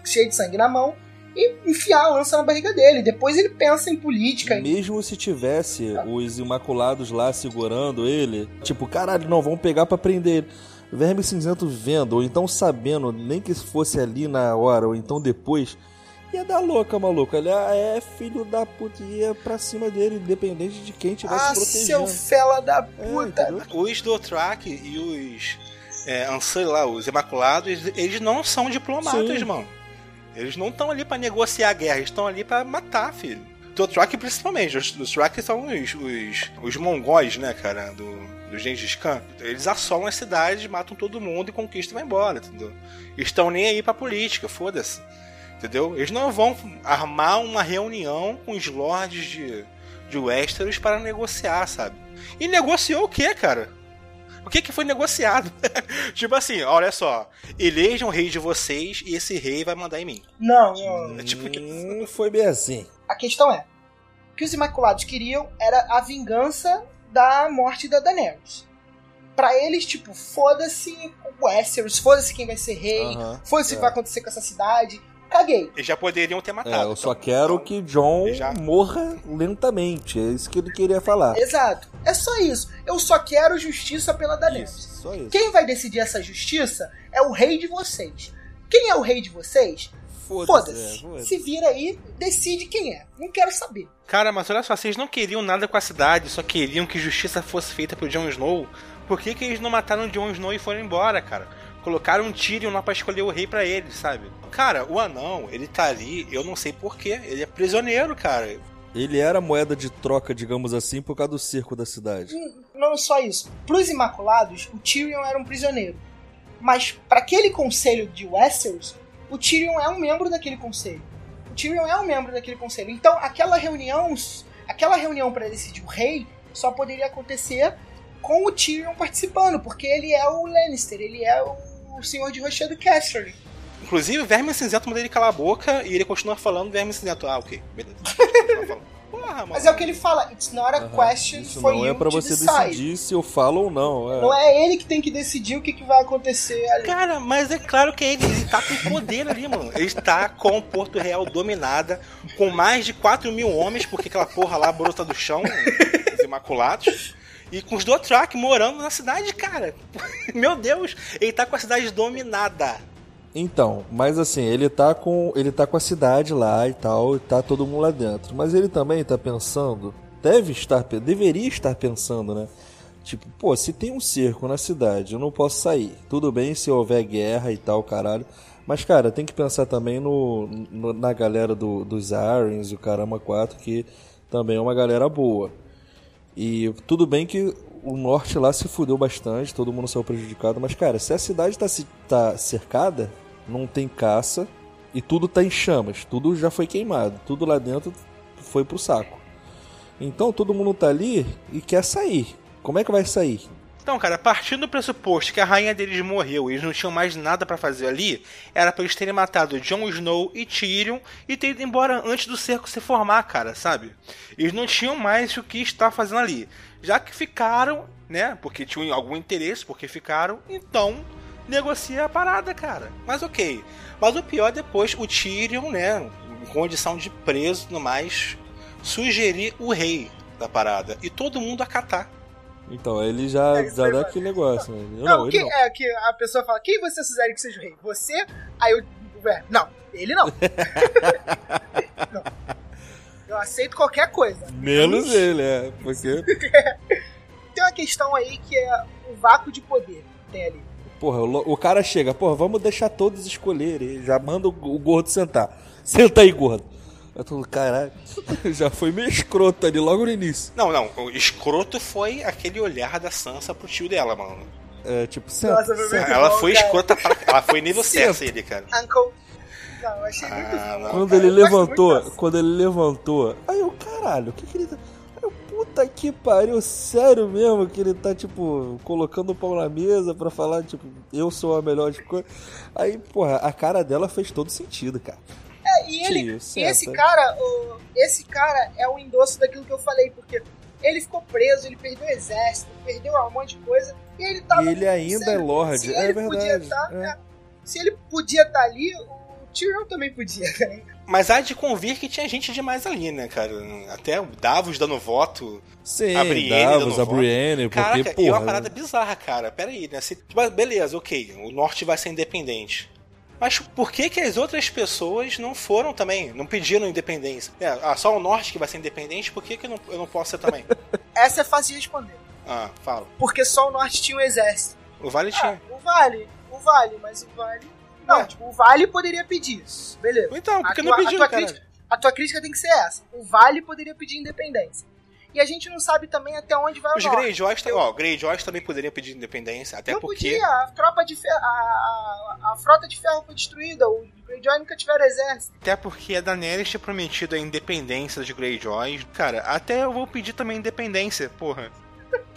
cheia de sangue na mão e enfiar a lança na barriga dele. Depois ele pensa em política. Mesmo se tivesse os Imaculados lá segurando ele, tipo, caralho, não, vamos pegar pra prender ele. Verme Cinzento vendo, ou então sabendo, nem que fosse ali na hora, ou então depois, ia dar louca, maluco. Ele ah, é filho da puta, ia pra cima dele, independente de quem tivesse Ah, seu protegendo. fela da É, puta! entendeu? Os Dothraki e os é, Ansel lá, os Imaculados, eles, eles não são diplomatas, Sim. mano. Eles não estão ali pra negociar a guerra, eles estão ali pra matar, filho. Dothraki principalmente, os Dothraki são os, os, os mongóis, né, cara, do, do Gengis Khan. Eles assolam as cidades, matam todo mundo e conquistam e vai embora, entendeu? Estão nem aí pra política, foda-se. Entendeu? Eles não vão armar uma reunião com os lords de, de Westeros para negociar, sabe? E negociou o quê, cara? O que, que foi negociado? tipo assim, olha só, elejam o rei de vocês e esse rei vai mandar em mim. Não, não. É tipo. Hum, foi bem assim. A questão é: o que os Imaculados queriam era a vingança da morte da Daenerys. Pra eles, tipo, foda-se o Westeros, foda-se quem vai ser rei, Aham, foda-se o é. que vai acontecer com essa cidade. Caguei. Eles já poderiam ter É, matado. eu só então. quero que John Já. morra lentamente. É isso que ele queria falar. Exato. É só isso. Eu só quero justiça pela Daenerys. Isso, só isso. Quem vai decidir essa justiça é o rei de vocês. Quem é o rei de vocês? Foda-se. é, foda-se. Se vira aí, decide quem é. Não quero saber. Cara, mas olha só, vocês não queriam nada com a cidade, só queriam que justiça fosse feita pro Jon Snow. Por que, que eles não mataram o Jon Snow e foram embora, cara? Colocaram um Tyrion lá pra escolher o rei pra eles, sabe? Cara, o anão, ele tá ali, eu não sei porquê. Ele é prisioneiro, cara. Ele era moeda de troca, digamos assim, por causa do cerco da cidade. Não só isso. Pros Imaculados, o Tyrion era um prisioneiro. Mas para aquele conselho de Westeros, o Tyrion é um membro daquele conselho. O Tyrion é um membro daquele conselho. Então, aquela reunião, aquela reunião para decidir o rei só poderia acontecer com o Tyrion participando, porque ele é o Lannister, ele é o senhor de Rochedo Casterly. Inclusive, o Verme Cinzento manda ele calar a boca e ele continua falando Verme Cinzento. Ah, ok, beleza. Porra, mano. Mas é o que ele fala, it's not a Aham. question Isso for não you é pra to você decide. decidir se eu falo ou não. é. Não é ele que tem que decidir o que, que vai acontecer ali. Cara, mas é claro que ele, ele tá com poder ali, mano. Ele está com Porto Real dominada, com mais de 4 mil homens, porque aquela porra lá brota do chão, os Imaculados. E com os Dothraki morando na cidade, cara. Meu Deus, ele tá com a cidade dominada. Então, mas assim, ele tá com ele tá com a cidade lá e tal, e tá todo mundo lá dentro. Mas ele também tá pensando, deve estar, deveria estar pensando, né? Tipo, pô, se tem um cerco na cidade, eu não posso sair. Tudo bem se houver guerra e tal, caralho. Mas, cara, tem que pensar também no, no- na galera do, dos Irons, o Caramba 4, que também é uma galera boa. E tudo bem que o norte lá se fudeu bastante, todo mundo saiu prejudicado. Mas, cara, se a cidade tá, tá cercada, não tem caça e tudo tá em chamas, tudo já foi queimado, tudo lá dentro foi pro saco. Então todo mundo tá ali e quer sair. Como é que vai sair? Então, cara, partindo do pressuposto que a rainha deles morreu e eles não tinham mais nada pra fazer ali, era pra eles terem matado Jon Snow e Tyrion e ter ido embora antes do cerco se formar, cara, sabe? Eles não tinham mais o que estar fazendo ali. Já que ficaram, né, porque tinham algum interesse, porque ficaram, então negocia a parada, cara. Mas ok. Mas o pior é depois o Tyrion, né, em condição de preso e tudo mais, sugerir o rei da parada e todo mundo acatar. Então, ele já, É já dá aquele negócio, né? Eu Não, não, que, não. é que a pessoa fala, quem você sugere que seja o rei? Você? Aí eu. Ué, não, ele não. não. Eu aceito qualquer coisa. Menos ele, é. Porque, Tem uma questão aí que é o vácuo de poder que tem ali. porra, o, o cara chega, porra, vamos deixar todos escolherem. Já manda o, o gordo sentar. Senta aí, gordo. Eu tô, caralho, já foi meio escroto ali logo no início. Não, não, o escroto foi aquele olhar da Sansa pro tio dela, mano. É, tipo, senta. Nossa, foi senta. muito Ela bom, foi cara. escrota pra... Ela foi nível. Cersei ali, cara. Uncle. Não, eu achei muito Ah, bom. não. Quando cara. ele levantou, quando ele levantou, aí eu, caralho, o que que ele tá. Aí eu, puta que pariu, sério mesmo que ele tá, tipo, colocando o pau na mesa pra falar, tipo, eu sou a melhor de coisa. Aí, porra, a cara dela fez todo sentido, cara. É, e ele, Tio, e esse cara, o- esse cara é o endosso daquilo que eu falei, porque ele ficou preso, ele perdeu o exército, perdeu um monte de coisa, e ele tava. E ele ainda é sério, Lorde, se é ele verdade, Podia tá, é. é. se ele podia estar ali, o Tyrion também podia, né? Mas há de convir que tinha gente demais ali, né, cara? Até o Davos dando voto. Sim, A Brienne Davos, dando a. Brienne, porque, Caraca, e é porra... uma parada bizarra, cara. Pera aí, né? Se, beleza, ok, o norte vai ser independente. Mas por que que as outras pessoas não foram também? Não pediram independência? É, ah, só o norte que vai ser independente, por que, que eu, não, eu não posso ser também? Essa é fácil de responder. ah, fala. Porque só o norte tinha um exército. O Vale Ah, tinha. o Vale, o Vale, mas o Vale. Não, Ué. tipo, o Vale poderia pedir isso. Beleza. Então, por A tua- não a pediu, tua cara? crítica- A tua crítica tem que ser essa. O Vale poderia pedir independência. E a gente não sabe também até onde vai Os o norte. Greyjoys, tem- ó, Greyjoys também poderiam pedir independência, até não porque... podia, a tropa de ferro, a, a, a frota de ferro foi destruída, os Greyjoy nunca tiveram exército. Até porque a Daenerys tinha prometido a independência dos Greyjoys. Cara, até eu vou pedir também independência, porra.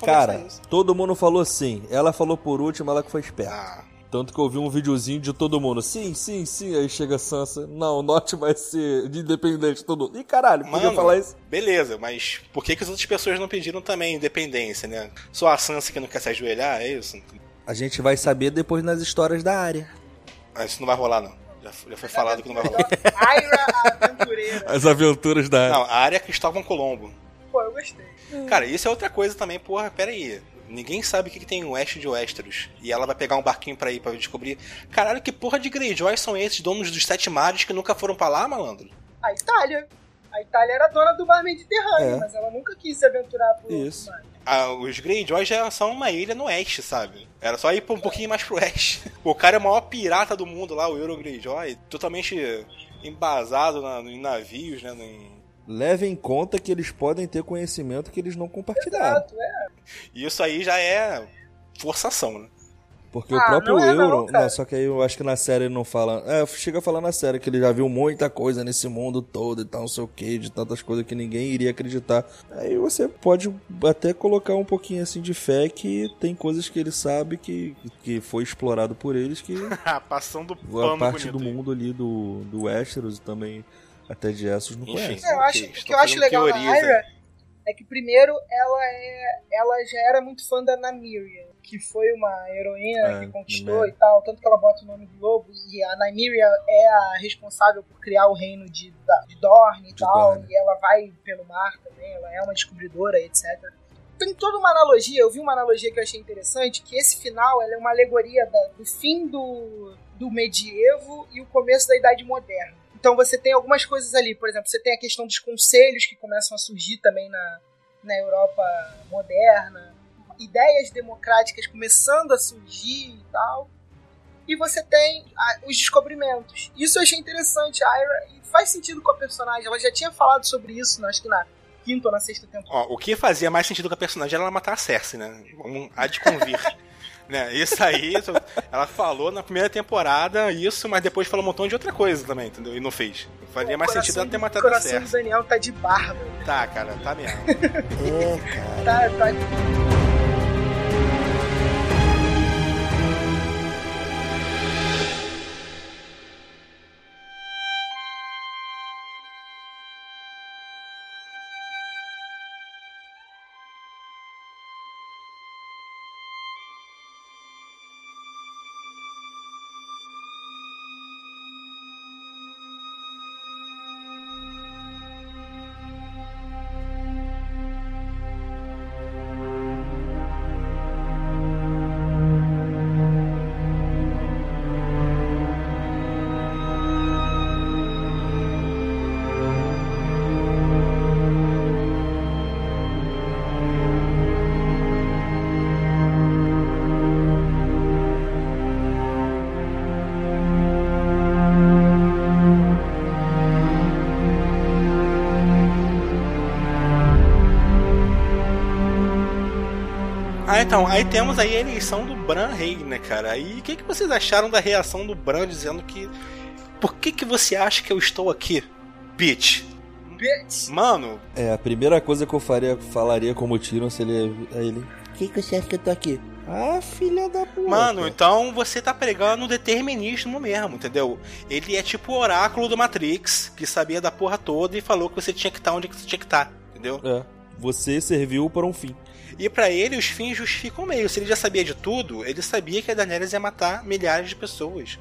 Cara, Conversa isso. todo mundo falou sim. Ela falou por último, ela que foi esperta. Ah, Tanto que eu vi um videozinho de todo mundo. Sim, sim, sim. Aí chega a Sansa. Não, o norte vai ser de independente todo mundo. Ih, caralho, podia Mano, falar isso. beleza, mas por que, que as outras pessoas não pediram também independência, né? Só a Sansa que não quer se ajoelhar, é isso? A gente vai saber depois nas histórias da área. Ah, Isso não vai rolar, não. Já, foi- já foi falado que não vai rolar. Aira aventureira. As aventuras da área. Não, a área é Cristóvão Colombo. Pô, eu gostei. Cara, isso é outra coisa também, porra, pera aí. Ninguém sabe o que, que tem em oeste de Westeros. E ela vai pegar um barquinho pra ir pra descobrir. Caralho, que porra de Greyjoy são esses donos dos sete mares que nunca foram pra lá, malandro? A Itália. A Itália era dona do mar Mediterrâneo, É. mas ela nunca quis se aventurar pro Isso. mar. Ah, os Greyjoy já são uma ilha no oeste, sabe? Era só ir um pouquinho mais pro oeste. O cara é o maior pirata do mundo lá, o Euro Greyjoy, totalmente embasado na- em navios, né? em- Leve em conta que eles podem ter conhecimento que eles não compartilharam. Exato, é. E isso aí já é forçação, né? Porque o Ah, próprio não é não, Euron. Não, só que aí eu acho que na série ele não fala. É, chega a falar na série que ele já viu muita coisa nesse mundo todo e tal, não sei o que, de tantas coisas que ninguém iria acreditar. Aí você pode até colocar um pouquinho assim de fé que tem coisas que ele sabe que, que foi explorado por eles que Passando a pano parte bonito do mundo ali do, do Westeros e também até de Essos não Enfim. conhece. É, eu acho, o que eu acho legal teorias na. Ira é que primeiro ela é ela já era muito fã da Nymeria, que foi uma heroína É, que conquistou e tal, tanto que ela bota o nome do lobo e a Nymeria é a responsável por criar o reino de, da- de Dorne e De tal, Dorne. e ela vai pelo mar também, ela é uma descobridora, etc. Tem toda uma analogia, eu vi uma analogia que eu achei interessante, que esse final ela é uma alegoria da- do fim do, do medievo e o começo da Idade Moderna. Então você tem algumas coisas ali, por exemplo, você tem a questão dos conselhos que começam a surgir também na, na Europa moderna, ideias democráticas começando a surgir e tal. E você tem os descobrimentos. Isso eu achei interessante, a Ira, e faz sentido com a personagem. Ela já tinha falado sobre isso, acho que na, quinta ou na sexta temporada. Ó, o que fazia mais sentido com a personagem era ela matar a Cersei, né? Vamos há de convir. né? Isso aí, isso- ela falou na primeira temporada isso, mas depois falou um montão de outra coisa também, entendeu? E não fez. Faria O mais sentido ela ter do- matado O a coração do. Daniel tá de barba. Tá, cara, tá mesmo. É, cara. Tá, tá. Então, aí temos aí a eleição do Bran rei, né, cara? Aí o que, que vocês acharam da reação do Bran dizendo que. Por que, que você acha que eu estou aqui, bitch? Bitch. Mano, É, a primeira coisa que eu faria, falaria como Tyrion se ele. A ele. Que, que você acha que eu tô aqui? Ah, filha da puta. Mano, então você tá pregando o determinismo mesmo, entendeu? Ele é tipo o oráculo do Matrix, que sabia da porra toda e falou que você tinha que estar onde que você tinha que estar, entendeu? É, você serviu para um fim. E pra ele os fins justificam o meio. Se ele já sabia de tudo, ele sabia que a Daenerys ia matar milhares de pessoas.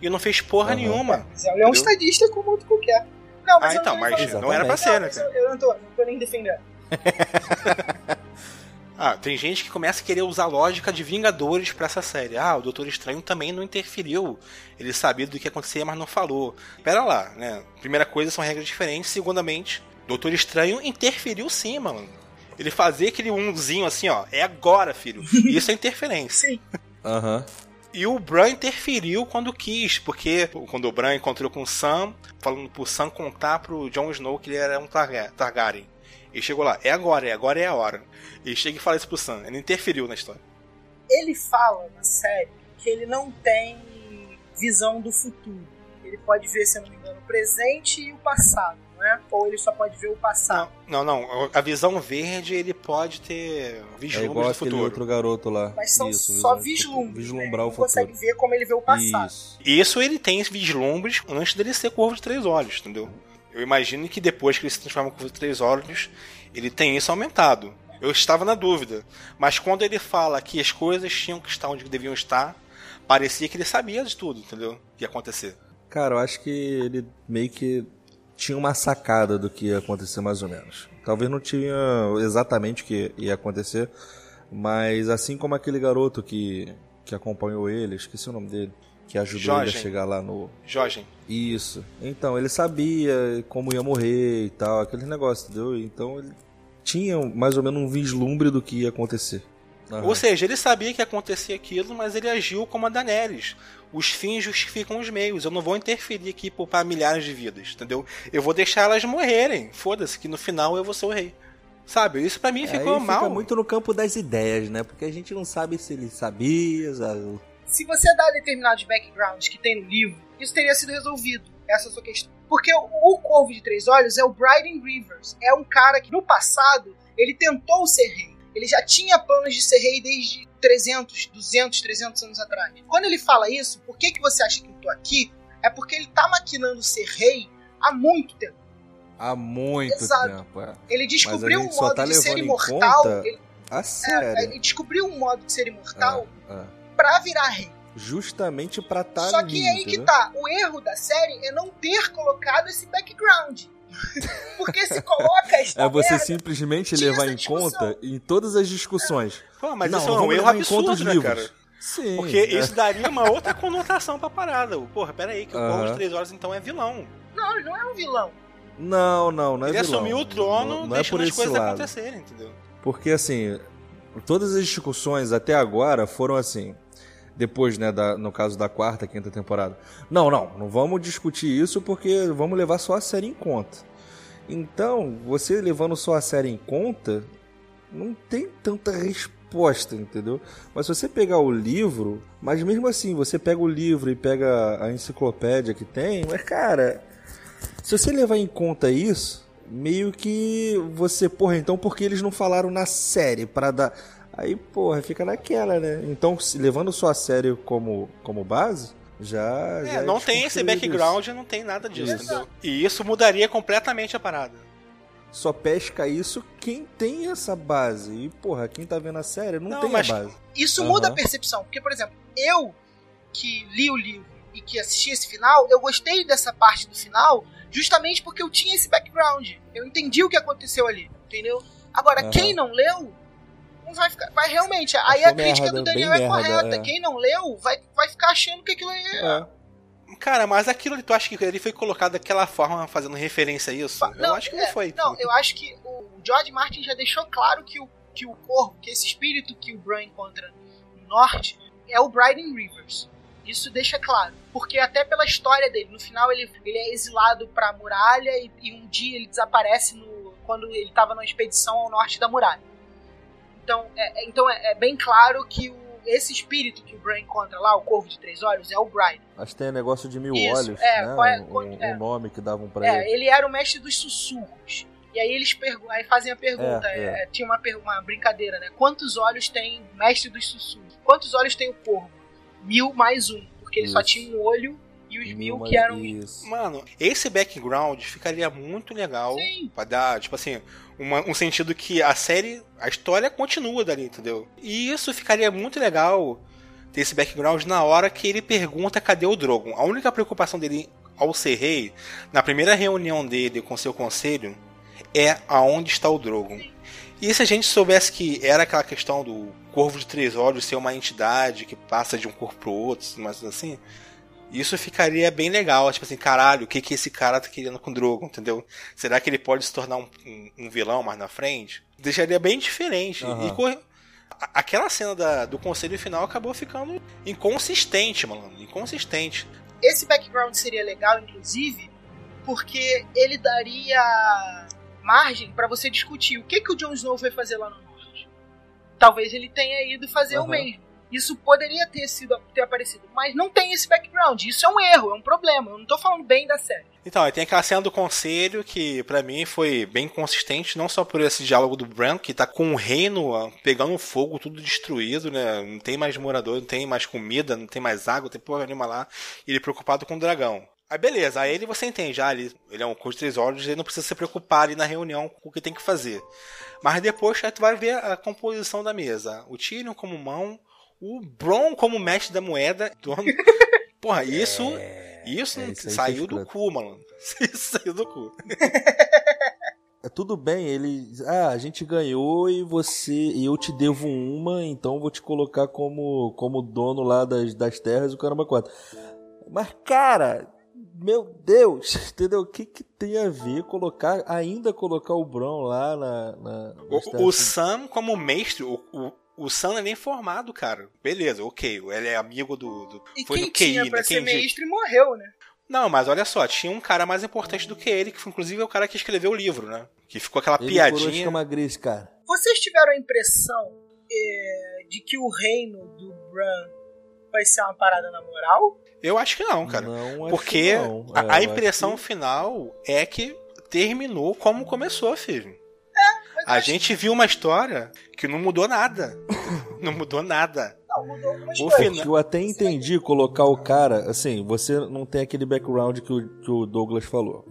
E não fez porra Aham. nenhuma. Ele é um Entendeu? estadista como outro qualquer. Não, mas Ah, então, não, mas não era pra ser, né, cara? eu, eu não, tô, não tô nem defendendo. Ah, tem gente que começa a querer usar a lógica de Vingadores pra essa série. Ah, o Doutor Estranho também não interferiu. Ele sabia do que acontecia, mas não falou. Pera lá, né? Primeira coisa, são regras diferentes. Segundamente, Doutor Estranho interferiu sim, mano. Ele fazia aquele umzinho assim, ó. É agora, filho. Isso é interferência. Sim. Aham. E o Bran interferiu quando quis, porque quando o Bran encontrou com o Sam, falando pro Sam contar pro Jon Snow que ele era um Targa- Targaryen. E chegou lá, é agora, é agora é a hora. E chega e fala isso pro Sam, ele interferiu na história. Ele fala na série que ele não tem visão do futuro. Ele pode ver, se eu não me presente e o passado, não é? Ou ele só pode ver o passado. Não, não, não. A visão verde ele pode ter É vislumbres igual do futuro. outro garoto lá. Mas são Isso, só vislumbres. futuro. né? Vislumbrar Ele o não consegue futuro. ver como ele vê o passado. Isso. Isso ele tem vislumbres antes dele ser corvo de três olhos, entendeu? Eu imagino que depois que ele se transforma em corvo de três olhos, ele tem isso aumentado. Eu estava na dúvida. Mas quando ele fala que as coisas tinham que estar onde deviam estar, parecia que ele sabia de tudo, entendeu? Que ia acontecer. Cara, eu acho que ele meio que tinha uma sacada do que ia acontecer mais ou menos. Talvez não tinha exatamente o que ia acontecer, mas assim como aquele garoto que, que acompanhou ele, esqueci o nome dele, que ajudou ele Jorge. a chegar lá no. Jorge, Isso. Então, ele sabia como ia morrer e tal, aquele negócio, entendeu? Então ele tinha mais ou menos um vislumbre do que ia acontecer. Aham. Ou seja, ele sabia que ia acontecer aquilo, mas ele agiu como a Daenerys. Os fins justificam os meios. Eu não vou interferir aqui e poupar milhares de vidas, entendeu? Eu vou deixar elas morrerem. Foda-se, que no final eu vou ser o rei. Sabe? Isso pra mim ficou Aí mal. fica muito no campo das ideias, né? Porque a gente não sabe se ele sabia, sabe? Se você dá determinados backgrounds que tem no livro, isso teria sido resolvido. Essa é a sua questão. Porque o, o Corvo de Três Olhos é o Bryden Rivers. É um cara que no passado ele tentou ser rei. Ele já tinha planos de ser rei desde 300, 200, 300 anos atrás. Quando ele fala isso, por que, que você acha que eu tô aqui? É porque ele tá maquinando ser rei há muito tempo. Há muito Exato. tempo, é. Ele descobriu um modo tá de ser imortal. conta Ele, é, sério. ele descobriu um modo de ser imortal É, é. pra virar rei. Justamente pra estar Só que é aí que tá. O erro da série é não ter colocado esse background. Porque se coloca esta É você merda, simplesmente levar em discussão. conta em todas as discussões. Pô, mas não, isso é um erro levar em conta absurdo, os né, livros. cara? Sim. Porque é. isso daria uma outra conotação pra parada. Porra, pera aí, que o Corvo Aham. de Três Horas então é vilão. Não, ele não é um vilão. Não, não, não é ele vilão. assumiu o trono não, não é por deixando as esse coisas lado. acontecerem, entendeu? Porque assim, todas as discussões até agora foram assim. Depois, né, da, no caso da quarta, quinta temporada. Não, não, não vamos discutir isso porque vamos levar só a série em conta. Então, você levando só a série em conta, não tem tanta resposta, entendeu? Mas se você pegar o livro, mas mesmo assim, você pega o livro e pega a enciclopédia que tem, mas cara, se você levar em conta isso, meio que você, porra, então por que eles não falaram na série para dar Aí, porra, fica naquela, né? Então, se- levando só a série como, como base, já. já É, não tem esse background, não tem nada disso, Isso. entendeu? E isso mudaria completamente a parada. isso. Só pesca isso quem tem essa base. E, porra, quem tá vendo a série não, Não, tem mas- a base. Isso Aham. muda a percepção. Porque, por exemplo, eu que li o livro e que assisti esse final, eu gostei dessa parte do final justamente porque eu tinha esse background. Eu entendi o que aconteceu ali, entendeu? Agora, Aham. quem não leu, vai ficar. Vai realmente. Aí a crítica merda, do Daniel é merda, correta. é. Quem não leu vai, vai ficar achando que aquilo é. É. Cara, mas aquilo ali, tu acha que ele foi colocado daquela forma, fazendo referência a isso? eu acho que não é, foi. Não, eu acho que o George Martin já deixou claro que o, que o corvo, que esse espírito que o Bran encontra no norte, é o Bryden Rivers. Isso deixa claro. Porque até pela história dele, no final ele, ele é exilado pra muralha e, e um dia ele desaparece no, quando ele estava numa expedição ao norte da muralha. Então é, é- então é, é bem claro que o- esse espírito que o Bran encontra lá, o corvo de três olhos, é o Bryden. Acho que tem negócio de mil Isso, olhos, é, né? qual é- o, qual- o é. nome que davam pra É, ele. ele era o mestre dos sussurros. E aí eles pergu- aí fazem a pergunta, É, é. é, tinha uma, per- uma brincadeira, né? Quantos olhos tem o mestre dos sussurros? Quantos olhos tem o corvo? Mil mais um, porque ele só Isso. tinha um olho e os mil, que eram Isso. Mano, esse background ficaria muito legal Sim. pra dar, tipo assim, uma- um sentido que a série, a história continua dali, entendeu? E isso ficaria muito legal ter esse background na hora que ele pergunta cadê o Drogon. A única preocupação dele ao ser rei, na primeira reunião dele com seu conselho, é aonde está o Drogon. E se a gente soubesse que era aquela questão do Corvo de Três Olhos ser uma entidade que passa de um corpo pro outro, mas assim, isso ficaria bem legal. Tipo assim, caralho, o que, que esse cara tá querendo com o Drogon, entendeu? Será que ele pode se tornar um, um- um vilão mais na frente? Deixaria bem diferente. Aham. E cor- aquela cena da- do conselho final acabou ficando inconsistente, mano. Inconsistente. Esse background seria legal, inclusive, porque ele daria margem pra você discutir o que, que o Jon Snow foi fazer lá no norte. Talvez ele tenha ido fazer o Aham. mesmo. Isso poderia ter sido ter aparecido, mas não tem esse background. Isso é um erro, é um problema. Eu não tô falando bem da série. Então, tem aquela cena do conselho que pra mim foi bem consistente, não só por esse diálogo do Bran, que tá com o reino pegando fogo, tudo destruído, né? Não tem mais morador, não tem mais comida, não tem mais água, tem porra nenhuma lá. E ele preocupado com o dragão. Aí beleza, aí ele você entende, já ele, ele é um coach de três olhos, ele não precisa se preocupar ali na reunião com o que tem que fazer. Mas depois aí tu vai ver a composição da mesa. O Tyrion como mão, o Bron como mestre da moeda, dono. Porra, isso. isso é, isso saiu do cu, mano. Isso saiu do cu. É tudo bem, ele. Ah, a gente ganhou e você. E eu te devo uma, então vou te colocar como, como dono lá das, das terras do Caramba 4. Mas, cara, meu Deus, entendeu? O que, que tem a ver colocar. Ainda colocar o Bron lá na. na O, o Sam, como mestre, o, o, o Sam é nem formado, cara. Beleza, ok. Ele é amigo do. do E foi quem no QI, tinha pra né? ser Quem disse- mestre morreu, né? Não, mas olha só, tinha um cara mais importante do que ele, que foi inclusive o cara que escreveu o livro, né? Que ficou aquela Ele coroa piadinha. escama gris, cara. Vocês tiveram a impressão é, de que o reino do Bran vai ser uma parada na moral? Eu acho que não, cara. Não, acho Porque que não. a, É, a impressão que- final é que terminou como começou, filho. A gente viu uma história que não mudou nada. não mudou nada. não, mudou O final- que eu até entendi colocar o cara, assim, você não tem aquele background que o, que o Douglas falou.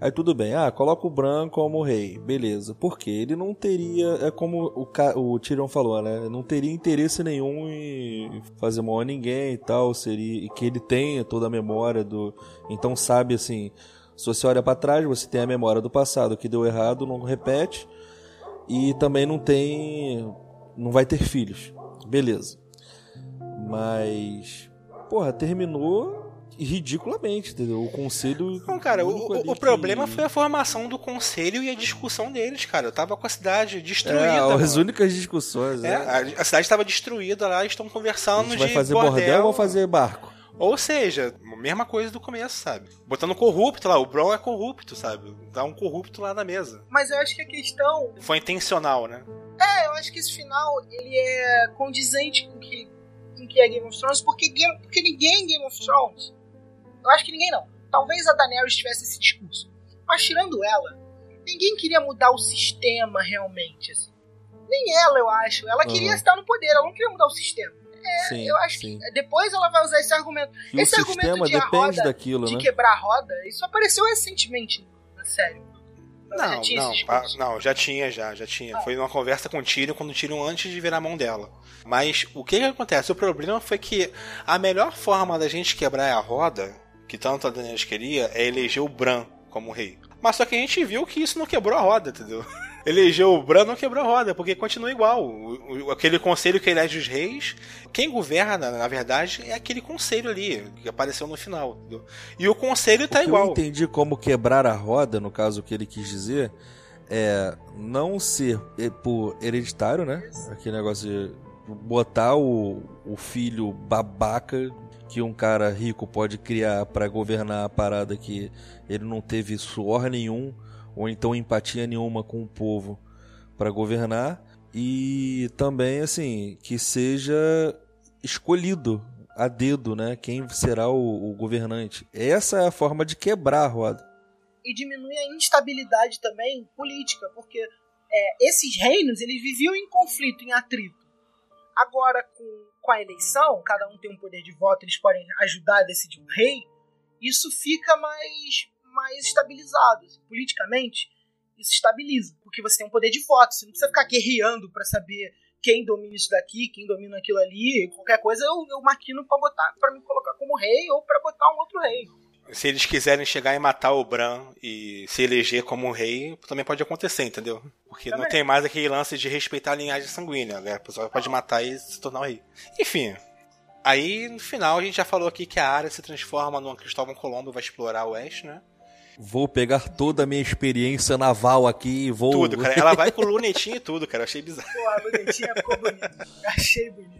Aí tudo bem, ah, coloca o Bran como rei, beleza. Porque ele não teria, é como o, o Tyrion falou, né? Não teria interesse nenhum em fazer mal a ninguém e tal, seria e que ele tenha toda a memória do, então sabe assim, se você olha pra trás, você tem a memória do passado que deu errado, não repete. E também não tem, não vai ter filhos. Beleza. Mas, porra, terminou ridiculamente, entendeu? O conselho. Não, cara, o, o- o que- problema foi a formação do conselho e a discussão deles, cara. Eu tava com a cidade destruída. É, as mano. únicas discussões, É, né? a, a cidade estava destruída lá, eles estão A conversando gente de vai fazer bordel, ou vamos fazer barco? Ou seja, mesma coisa do começo, sabe? Botando corrupto lá, o Bron é corrupto, sabe? Dá um corrupto lá na mesa. Mas eu acho que a questão. Foi intencional, né? É, eu acho que esse final ele é condizente com o que, com que é Game of Thrones, porque, Game, porque ninguém em Game of Thrones. Eu acho que ninguém não. Talvez a Daenerys tivesse esse discurso. Mas tirando ela, ninguém queria mudar o sistema realmente. Assim. Nem ela, eu acho. Ela queria Uhum. estar no poder, ela não queria mudar o sistema. Sim, eu acho sim. que depois ela vai usar esse argumento. E esse o argumento de roda daquilo, de né? quebrar a roda, isso apareceu recentemente na série. Não, tinha não, ah, discurso. não, já tinha, já, já tinha. Ah. Foi numa conversa com o Tyrion, quando o Tyrion antes de virar a mão dela. Mas o que que acontece? O problema foi que a melhor forma da gente quebrar a roda, que tanto a Daenerys queria, é eleger o Bran como rei. Mas só que a gente viu que isso não quebrou a roda, entendeu? Elegeu o Bran não quebrou a roda, porque continua igual. O- o- aquele conselho que elege os reis, quem governa, na verdade, é aquele conselho ali, que apareceu no final. entendeu? E o conselho tá que igual. eu entendi como quebrar a roda, no caso o que ele quis dizer, é não ser eh, por hereditário, né? Aquele negócio de botar o, o filho babaca que um cara rico pode criar pra governar a parada que ele não teve suor nenhum ou então empatia nenhuma com o povo pra governar e também assim que seja escolhido a dedo, né? Quem será o, o governante. Essa é a forma de quebrar a roda. e diminui a instabilidade também política, porque é, esses reinos eles viviam em conflito, em atrito. Agora, com, com a eleição, cada um tem um poder de voto, eles podem ajudar a decidir um rei, isso fica mais, mais estabilizado. assim. politicamente, isso estabiliza, porque você tem um poder de voto, você não precisa ficar guerreando para saber quem domina isso daqui, quem domina aquilo ali, qualquer coisa eu, eu maquino para botar, para me colocar como rei ou para botar um outro rei. Se eles quiserem chegar e matar o Bran e se eleger como rei, também pode acontecer, entendeu? Porque não Também. tem mais aquele lance de respeitar a linhagem sanguínea, né? A pessoa pode matar e se tornar o rei. Enfim. Aí, no final, a gente já falou aqui que a área se transforma numa Cristóvão Colombo vai explorar o oeste, né? Vou pegar toda a minha experiência naval aqui e vou. Tudo, cara. Ela vai com lunetinha e tudo, cara. Eu achei bizarro. Pô, a bonitinha ficou bonita. Achei bonito.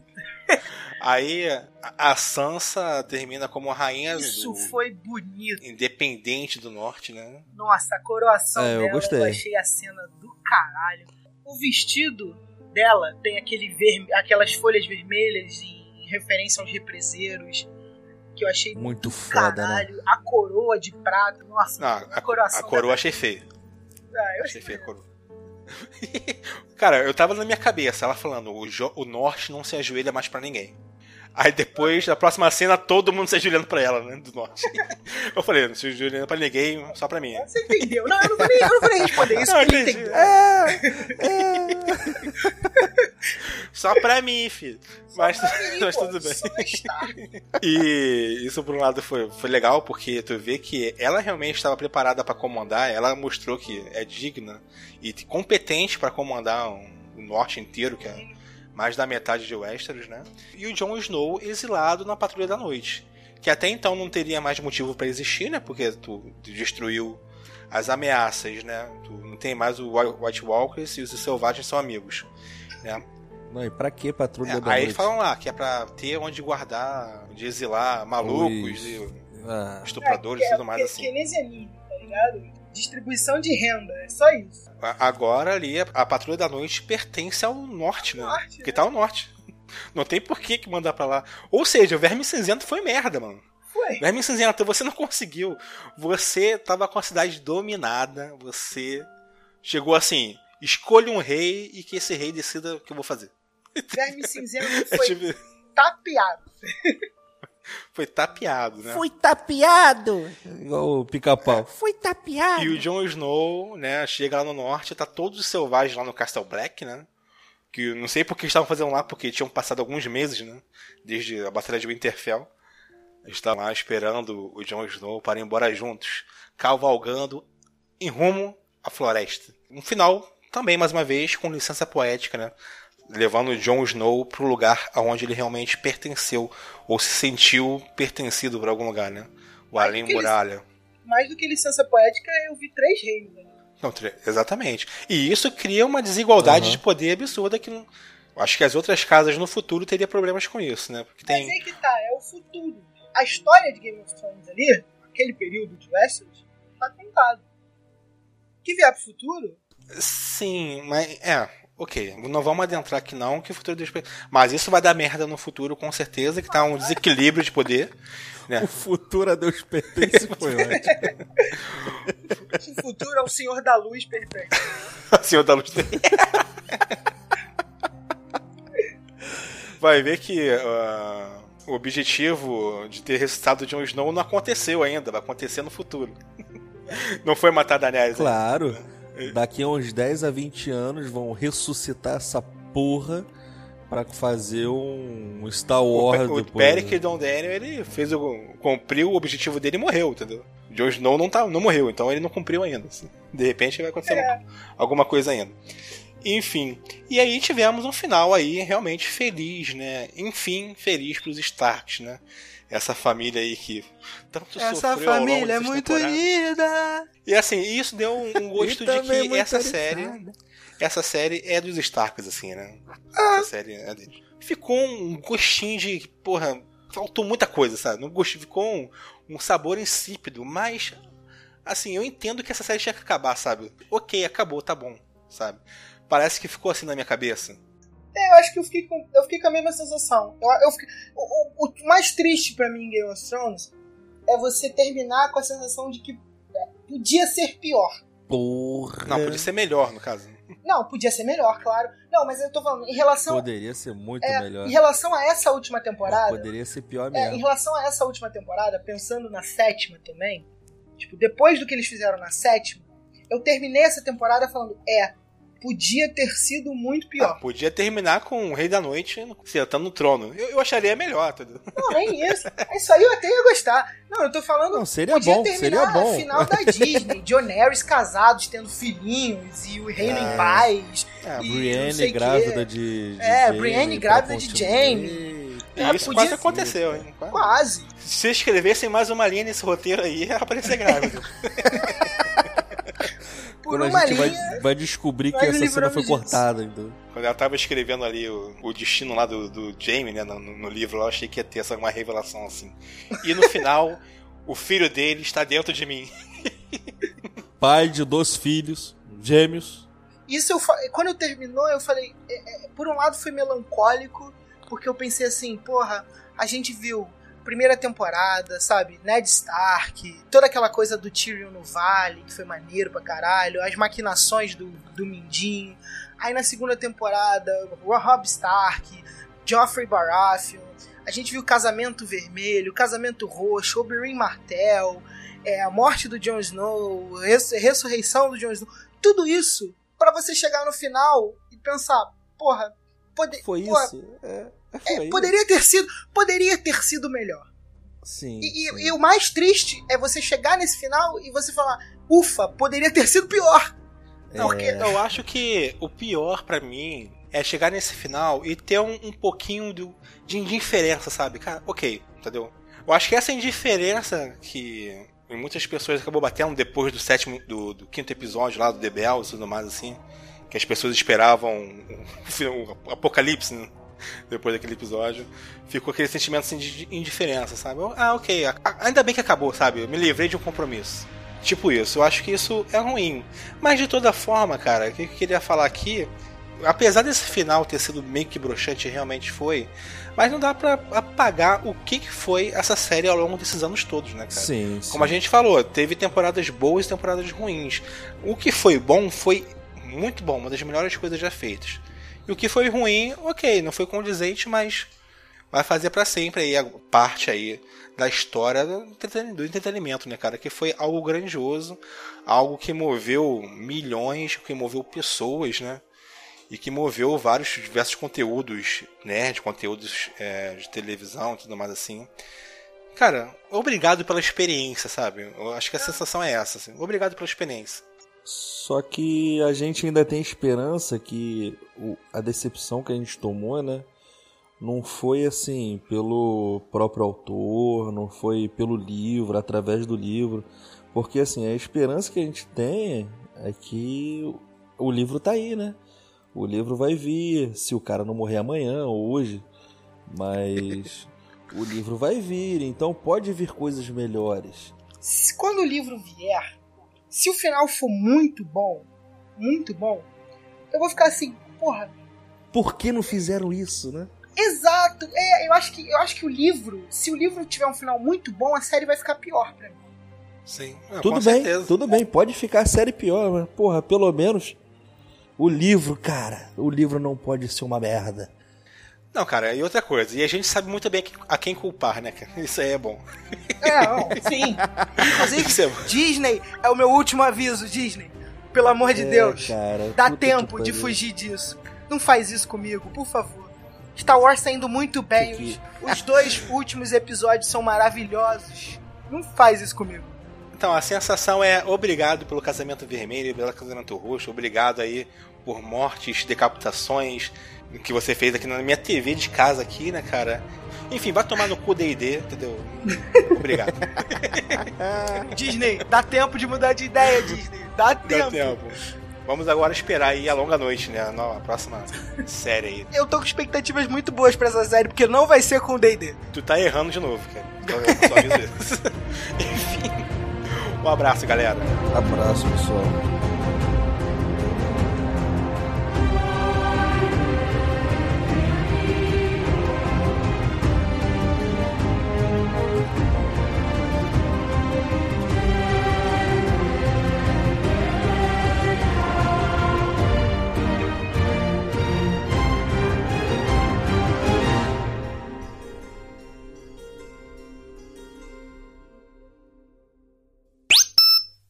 Aí, a- a Sansa termina como rainha Isso do- foi bonito. independente do norte, né? Nossa, a coroação É, eu dela, gostei. eu achei a cena do caralho. O vestido dela tem aquele verme, aquelas folhas vermelhas em referência aos represeiros, que eu achei Muito foda, né? caralho. A coroa de prata, nossa, Não, a, coroação A coroa dela- achei feia. Ah, eu Achei achei feia a coroa. Cara, eu tava na minha cabeça, ela falando, o, jo- o norte não se ajoelha mais pra ninguém. Aí depois, na próxima cena, todo mundo se ajoelhando pra ela, né? Do norte. Eu falei, não se ajoelhando pra ninguém, só pra mim. Você entendeu? Não, eu não vou nem, eu não vou nem responder isso, Não, ele entendeu. Só pra mim, filho. Mas, mas Pô, tudo bem. só está. E isso por um lado foi, foi legal, porque tu vê que ela realmente estava preparada pra comandar, ela mostrou que é digna e competente pra comandar um- o norte inteiro, que é mais da metade de Westeros, né? E o Jon Snow exilado na Patrulha da Noite, que até então não teria mais motivo pra existir, né? Porque tu destruiu as ameaças, né? Tu não tem mais o White Walkers e os selvagens são amigos, né? Não, e pra que patrulha É, da aí noite? falam lá que é pra ter onde guardar, onde exilar malucos Os- e Ah, estupradores e tudo mais porque, assim. Que nem anime, tá ligado? Distribuição de renda, é só isso. A- Agora ali, a, a Patrulha da Noite pertence ao norte, né? Norte, Porque tá ao norte. Não tem por que que mandar pra lá. Ou seja, o Verme Cinzento foi merda, mano. Foi. Verme Cinzento, você não conseguiu. Você tava com a cidade dominada. Você chegou assim: escolha um rei e que esse rei decida o que eu vou fazer. Verme cinzento É foi tipo, tapeado. foi tapeado, né? Fui tapeado! igual o pica-pau. Fui tapeado! E o Jon Snow, né, chega lá no norte, tá todos os selvagens lá no Castle Black, né? Que eu não sei por que estavam fazendo lá, porque tinham passado alguns meses, né? Desde a Batalha de Winterfell. Eles estavam lá esperando o Jon Snow para ir embora juntos, cavalgando em rumo à floresta. No final, também, mais uma vez, com licença poética, né? Levando o Jon Snow pro lugar aonde ele realmente pertenceu, ou se sentiu pertencido para algum lugar, né? O Além Muralha. Mais do que licença poética, eu vi três reinos. né? Não, exatamente. E isso cria uma desigualdade Uhum. de poder absurda que não. Acho que as outras casas no futuro teriam problemas com isso, né? Porque Mas tem. aí que tá, é o futuro. a história de Game of Thrones ali, aquele período de Westeros, tá contado. O que vier pro futuro, Sim, mas é, ok. Não vamos adentrar aqui não, que o futuro Deus. Mas isso vai dar merda no futuro, com certeza, que tá um desequilíbrio de poder. Né? O futuro a Deus pertence foi ótimo. o futuro é o Senhor da Luz perfeito. Senhor da Luz. Vai ver que ah, o objetivo de ter ressuscitado Jon Snow não aconteceu ainda, vai acontecer no futuro. Não foi matar Daenerys. ainda. Daqui a uns 10 a 20 anos vão ressuscitar essa porra pra fazer um Star O, Wars Pe- o depois. Beric né? Dondarrion, ele fez o, cumpriu o objetivo dele e morreu, entendeu? Jon Snow não, tá, não morreu, então ele não cumpriu ainda. assim. De repente vai acontecer É. alguma coisa ainda. Enfim, e aí tivemos um final aí realmente feliz, né? Enfim, feliz pros Starks, né? Essa família aí que tanto Essa sofreu ao longo família é muito unida. E assim, isso deu um, gosto de que muito essa série, essa série é dos Starks, assim, né? Ah. Essa série é deles. Ficou um gostinho de, porra, faltou muita coisa, sabe? Um gosto, ficou um, um sabor insípido, mas assim, eu entendo que essa série tinha que acabar, sabe? Ok, acabou, tá bom, sabe? Parece que ficou assim na minha cabeça. É, eu acho que eu fiquei com, eu fiquei com a mesma sensação. Eu, eu fiquei- o, o- o mais triste pra mim em Game of Thrones é você terminar com a sensação de que é, podia ser pior. Porra. Não, podia ser melhor, no caso. Não, podia ser melhor, claro. Não, mas eu tô falando, em relação, Poderia ser muito é, melhor. em relação a essa última Mas temporada, Poderia ser pior É, em mesmo. relação a essa última temporada, pensando na sétima também, tipo, depois do que eles fizeram na sétima, eu terminei essa temporada falando, é, podia ter sido muito Ah, pior. podia terminar com o Rei da Noite sentando no trono. Eu, eu acharia melhor, entendeu? Não, nem isso. Isso aí eu até ia gostar. Não, eu tô falando. Não, seria podia bom, terminar seria bom. final da Disney. John Harris casados, tendo filhinhos e o reino Ah. em paz. É, e Brienne sei grávida de, de É, Brienne grávida de continuar. Jaime. E É, isso podia quase aconteceu, hein? Quase. Quase. Se escrevessem mais uma linha nesse roteiro aí, ia aparecer grávida. Por Quando a gente linha. vai, vai descobrir que essa cena foi disso. cortada. Então. Quando ela tava escrevendo ali o, o destino lá do, do Jamie, né, no, no livro, eu achei que ia ter essa uma revelação assim. E no final, o filho dele está dentro de mim. Pai de dois filhos, gêmeos. Isso eu quando eu terminou, eu falei, é, é, por um lado foi melancólico, porque eu pensei assim, porra, a gente viu primeira temporada, sabe? Ned Stark, toda aquela coisa do Tyrion no vale, que foi maneiro pra caralho, as maquinações do, do Mindinho. Aí na segunda temporada, Robb Stark, Joffrey Baratheon, a gente viu Casamento Vermelho, Casamento Roxo, Oberyn Martell, é, a morte do Jon Snow, res- ressurreição do Jon Snow, tudo isso pra você chegar no final e pensar, porra, pode, Foi porra, isso? É, é, isso. poderia ter sido, poderia ter sido melhor. Sim. E, sim. e o mais triste é você chegar nesse final e você falar, ufa, poderia ter sido pior. Não, porque Eu acho que o pior pra mim é chegar nesse final e ter um, um pouquinho do- de indiferença, sabe? Cara, ok, entendeu? Eu acho que essa indiferença que em muitas pessoas acabou batendo depois do sétimo, do, do quinto episódio lá do The Bells e tudo mais assim, que as pessoas esperavam um, um apocalipse né? depois daquele episódio, ficou aquele sentimento assim, de indiferença, sabe? Eu, Ah, ok, ainda bem que acabou, sabe? Eu me livrei de um compromisso. Tipo isso, eu acho que isso é ruim. Mas de toda forma, cara, o que eu queria falar aqui, apesar desse final ter sido meio que broxante, realmente foi, mas não dá pra apagar o que que foi essa série ao longo desses anos todos, né, cara? Sim, sim. Como a gente falou, teve temporadas boas e temporadas ruins. O que foi bom foi muito bom, uma das melhores coisas já feitas. E o que foi ruim, ok, não foi condizente, mas vai fazer pra sempre aí a parte aí da história do entretenimento, né, cara? Que foi algo grandioso, algo que moveu milhões, que moveu pessoas, né? E que moveu vários diversos conteúdos, né? De conteúdos é, de televisão e tudo mais assim. Cara, obrigado pela experiência, sabe? Eu acho que a sensação é essa, assim. Obrigado pela experiência. Só que a gente ainda tem esperança que a decepção que a gente tomou, né? Não foi assim pelo próprio autor, não foi pelo livro, através do livro. Porque assim, a esperança que a gente tem é que o livro tá aí, né? O livro vai vir, se o cara não morrer amanhã ou hoje. Mas O livro vai vir, então pode vir coisas melhores. Quando o livro vier, se o final for muito bom, muito bom, eu vou ficar assim, porra, Por que não fizeram isso, né? exato. É, eu acho que eu acho que o livro, se o livro tiver um final muito bom, a série vai ficar pior pra mim. Sim, Ah, tudo com bem, certeza. tudo bem, pode ficar a série pior, mas porra, pelo menos o livro, cara, o livro não pode ser uma merda. Não, cara, e outra coisa, e a gente sabe muito bem a quem culpar, né, cara? Isso aí é bom. É, sim. Inclusive, Isso é. Disney é o meu último aviso, Disney. Pelo amor de É, Deus. cara, Dá tempo de fugir disso. Não faz isso comigo, por favor. Star Wars tá indo muito bem. Que Os, os dois últimos episódios são maravilhosos. Não faz isso comigo. Então, a sensação é obrigado pelo casamento vermelho, pelo casamento roxo, obrigado aí por mortes, decapitações que você fez aqui na minha TV de casa aqui, né, cara? Enfim, vai tomar no cu D&D, entendeu? Obrigado. Disney, dá tempo de mudar de ideia, Disney. Dá tempo. Dá tempo. Vamos agora esperar aí a longa noite, né? A próxima série aí. Eu tô com expectativas muito boas pra essa série, porque não vai ser com o D&D. Tu tá errando de novo, cara. Só, isso. Enfim. Um abraço, galera. Abraço, pessoal.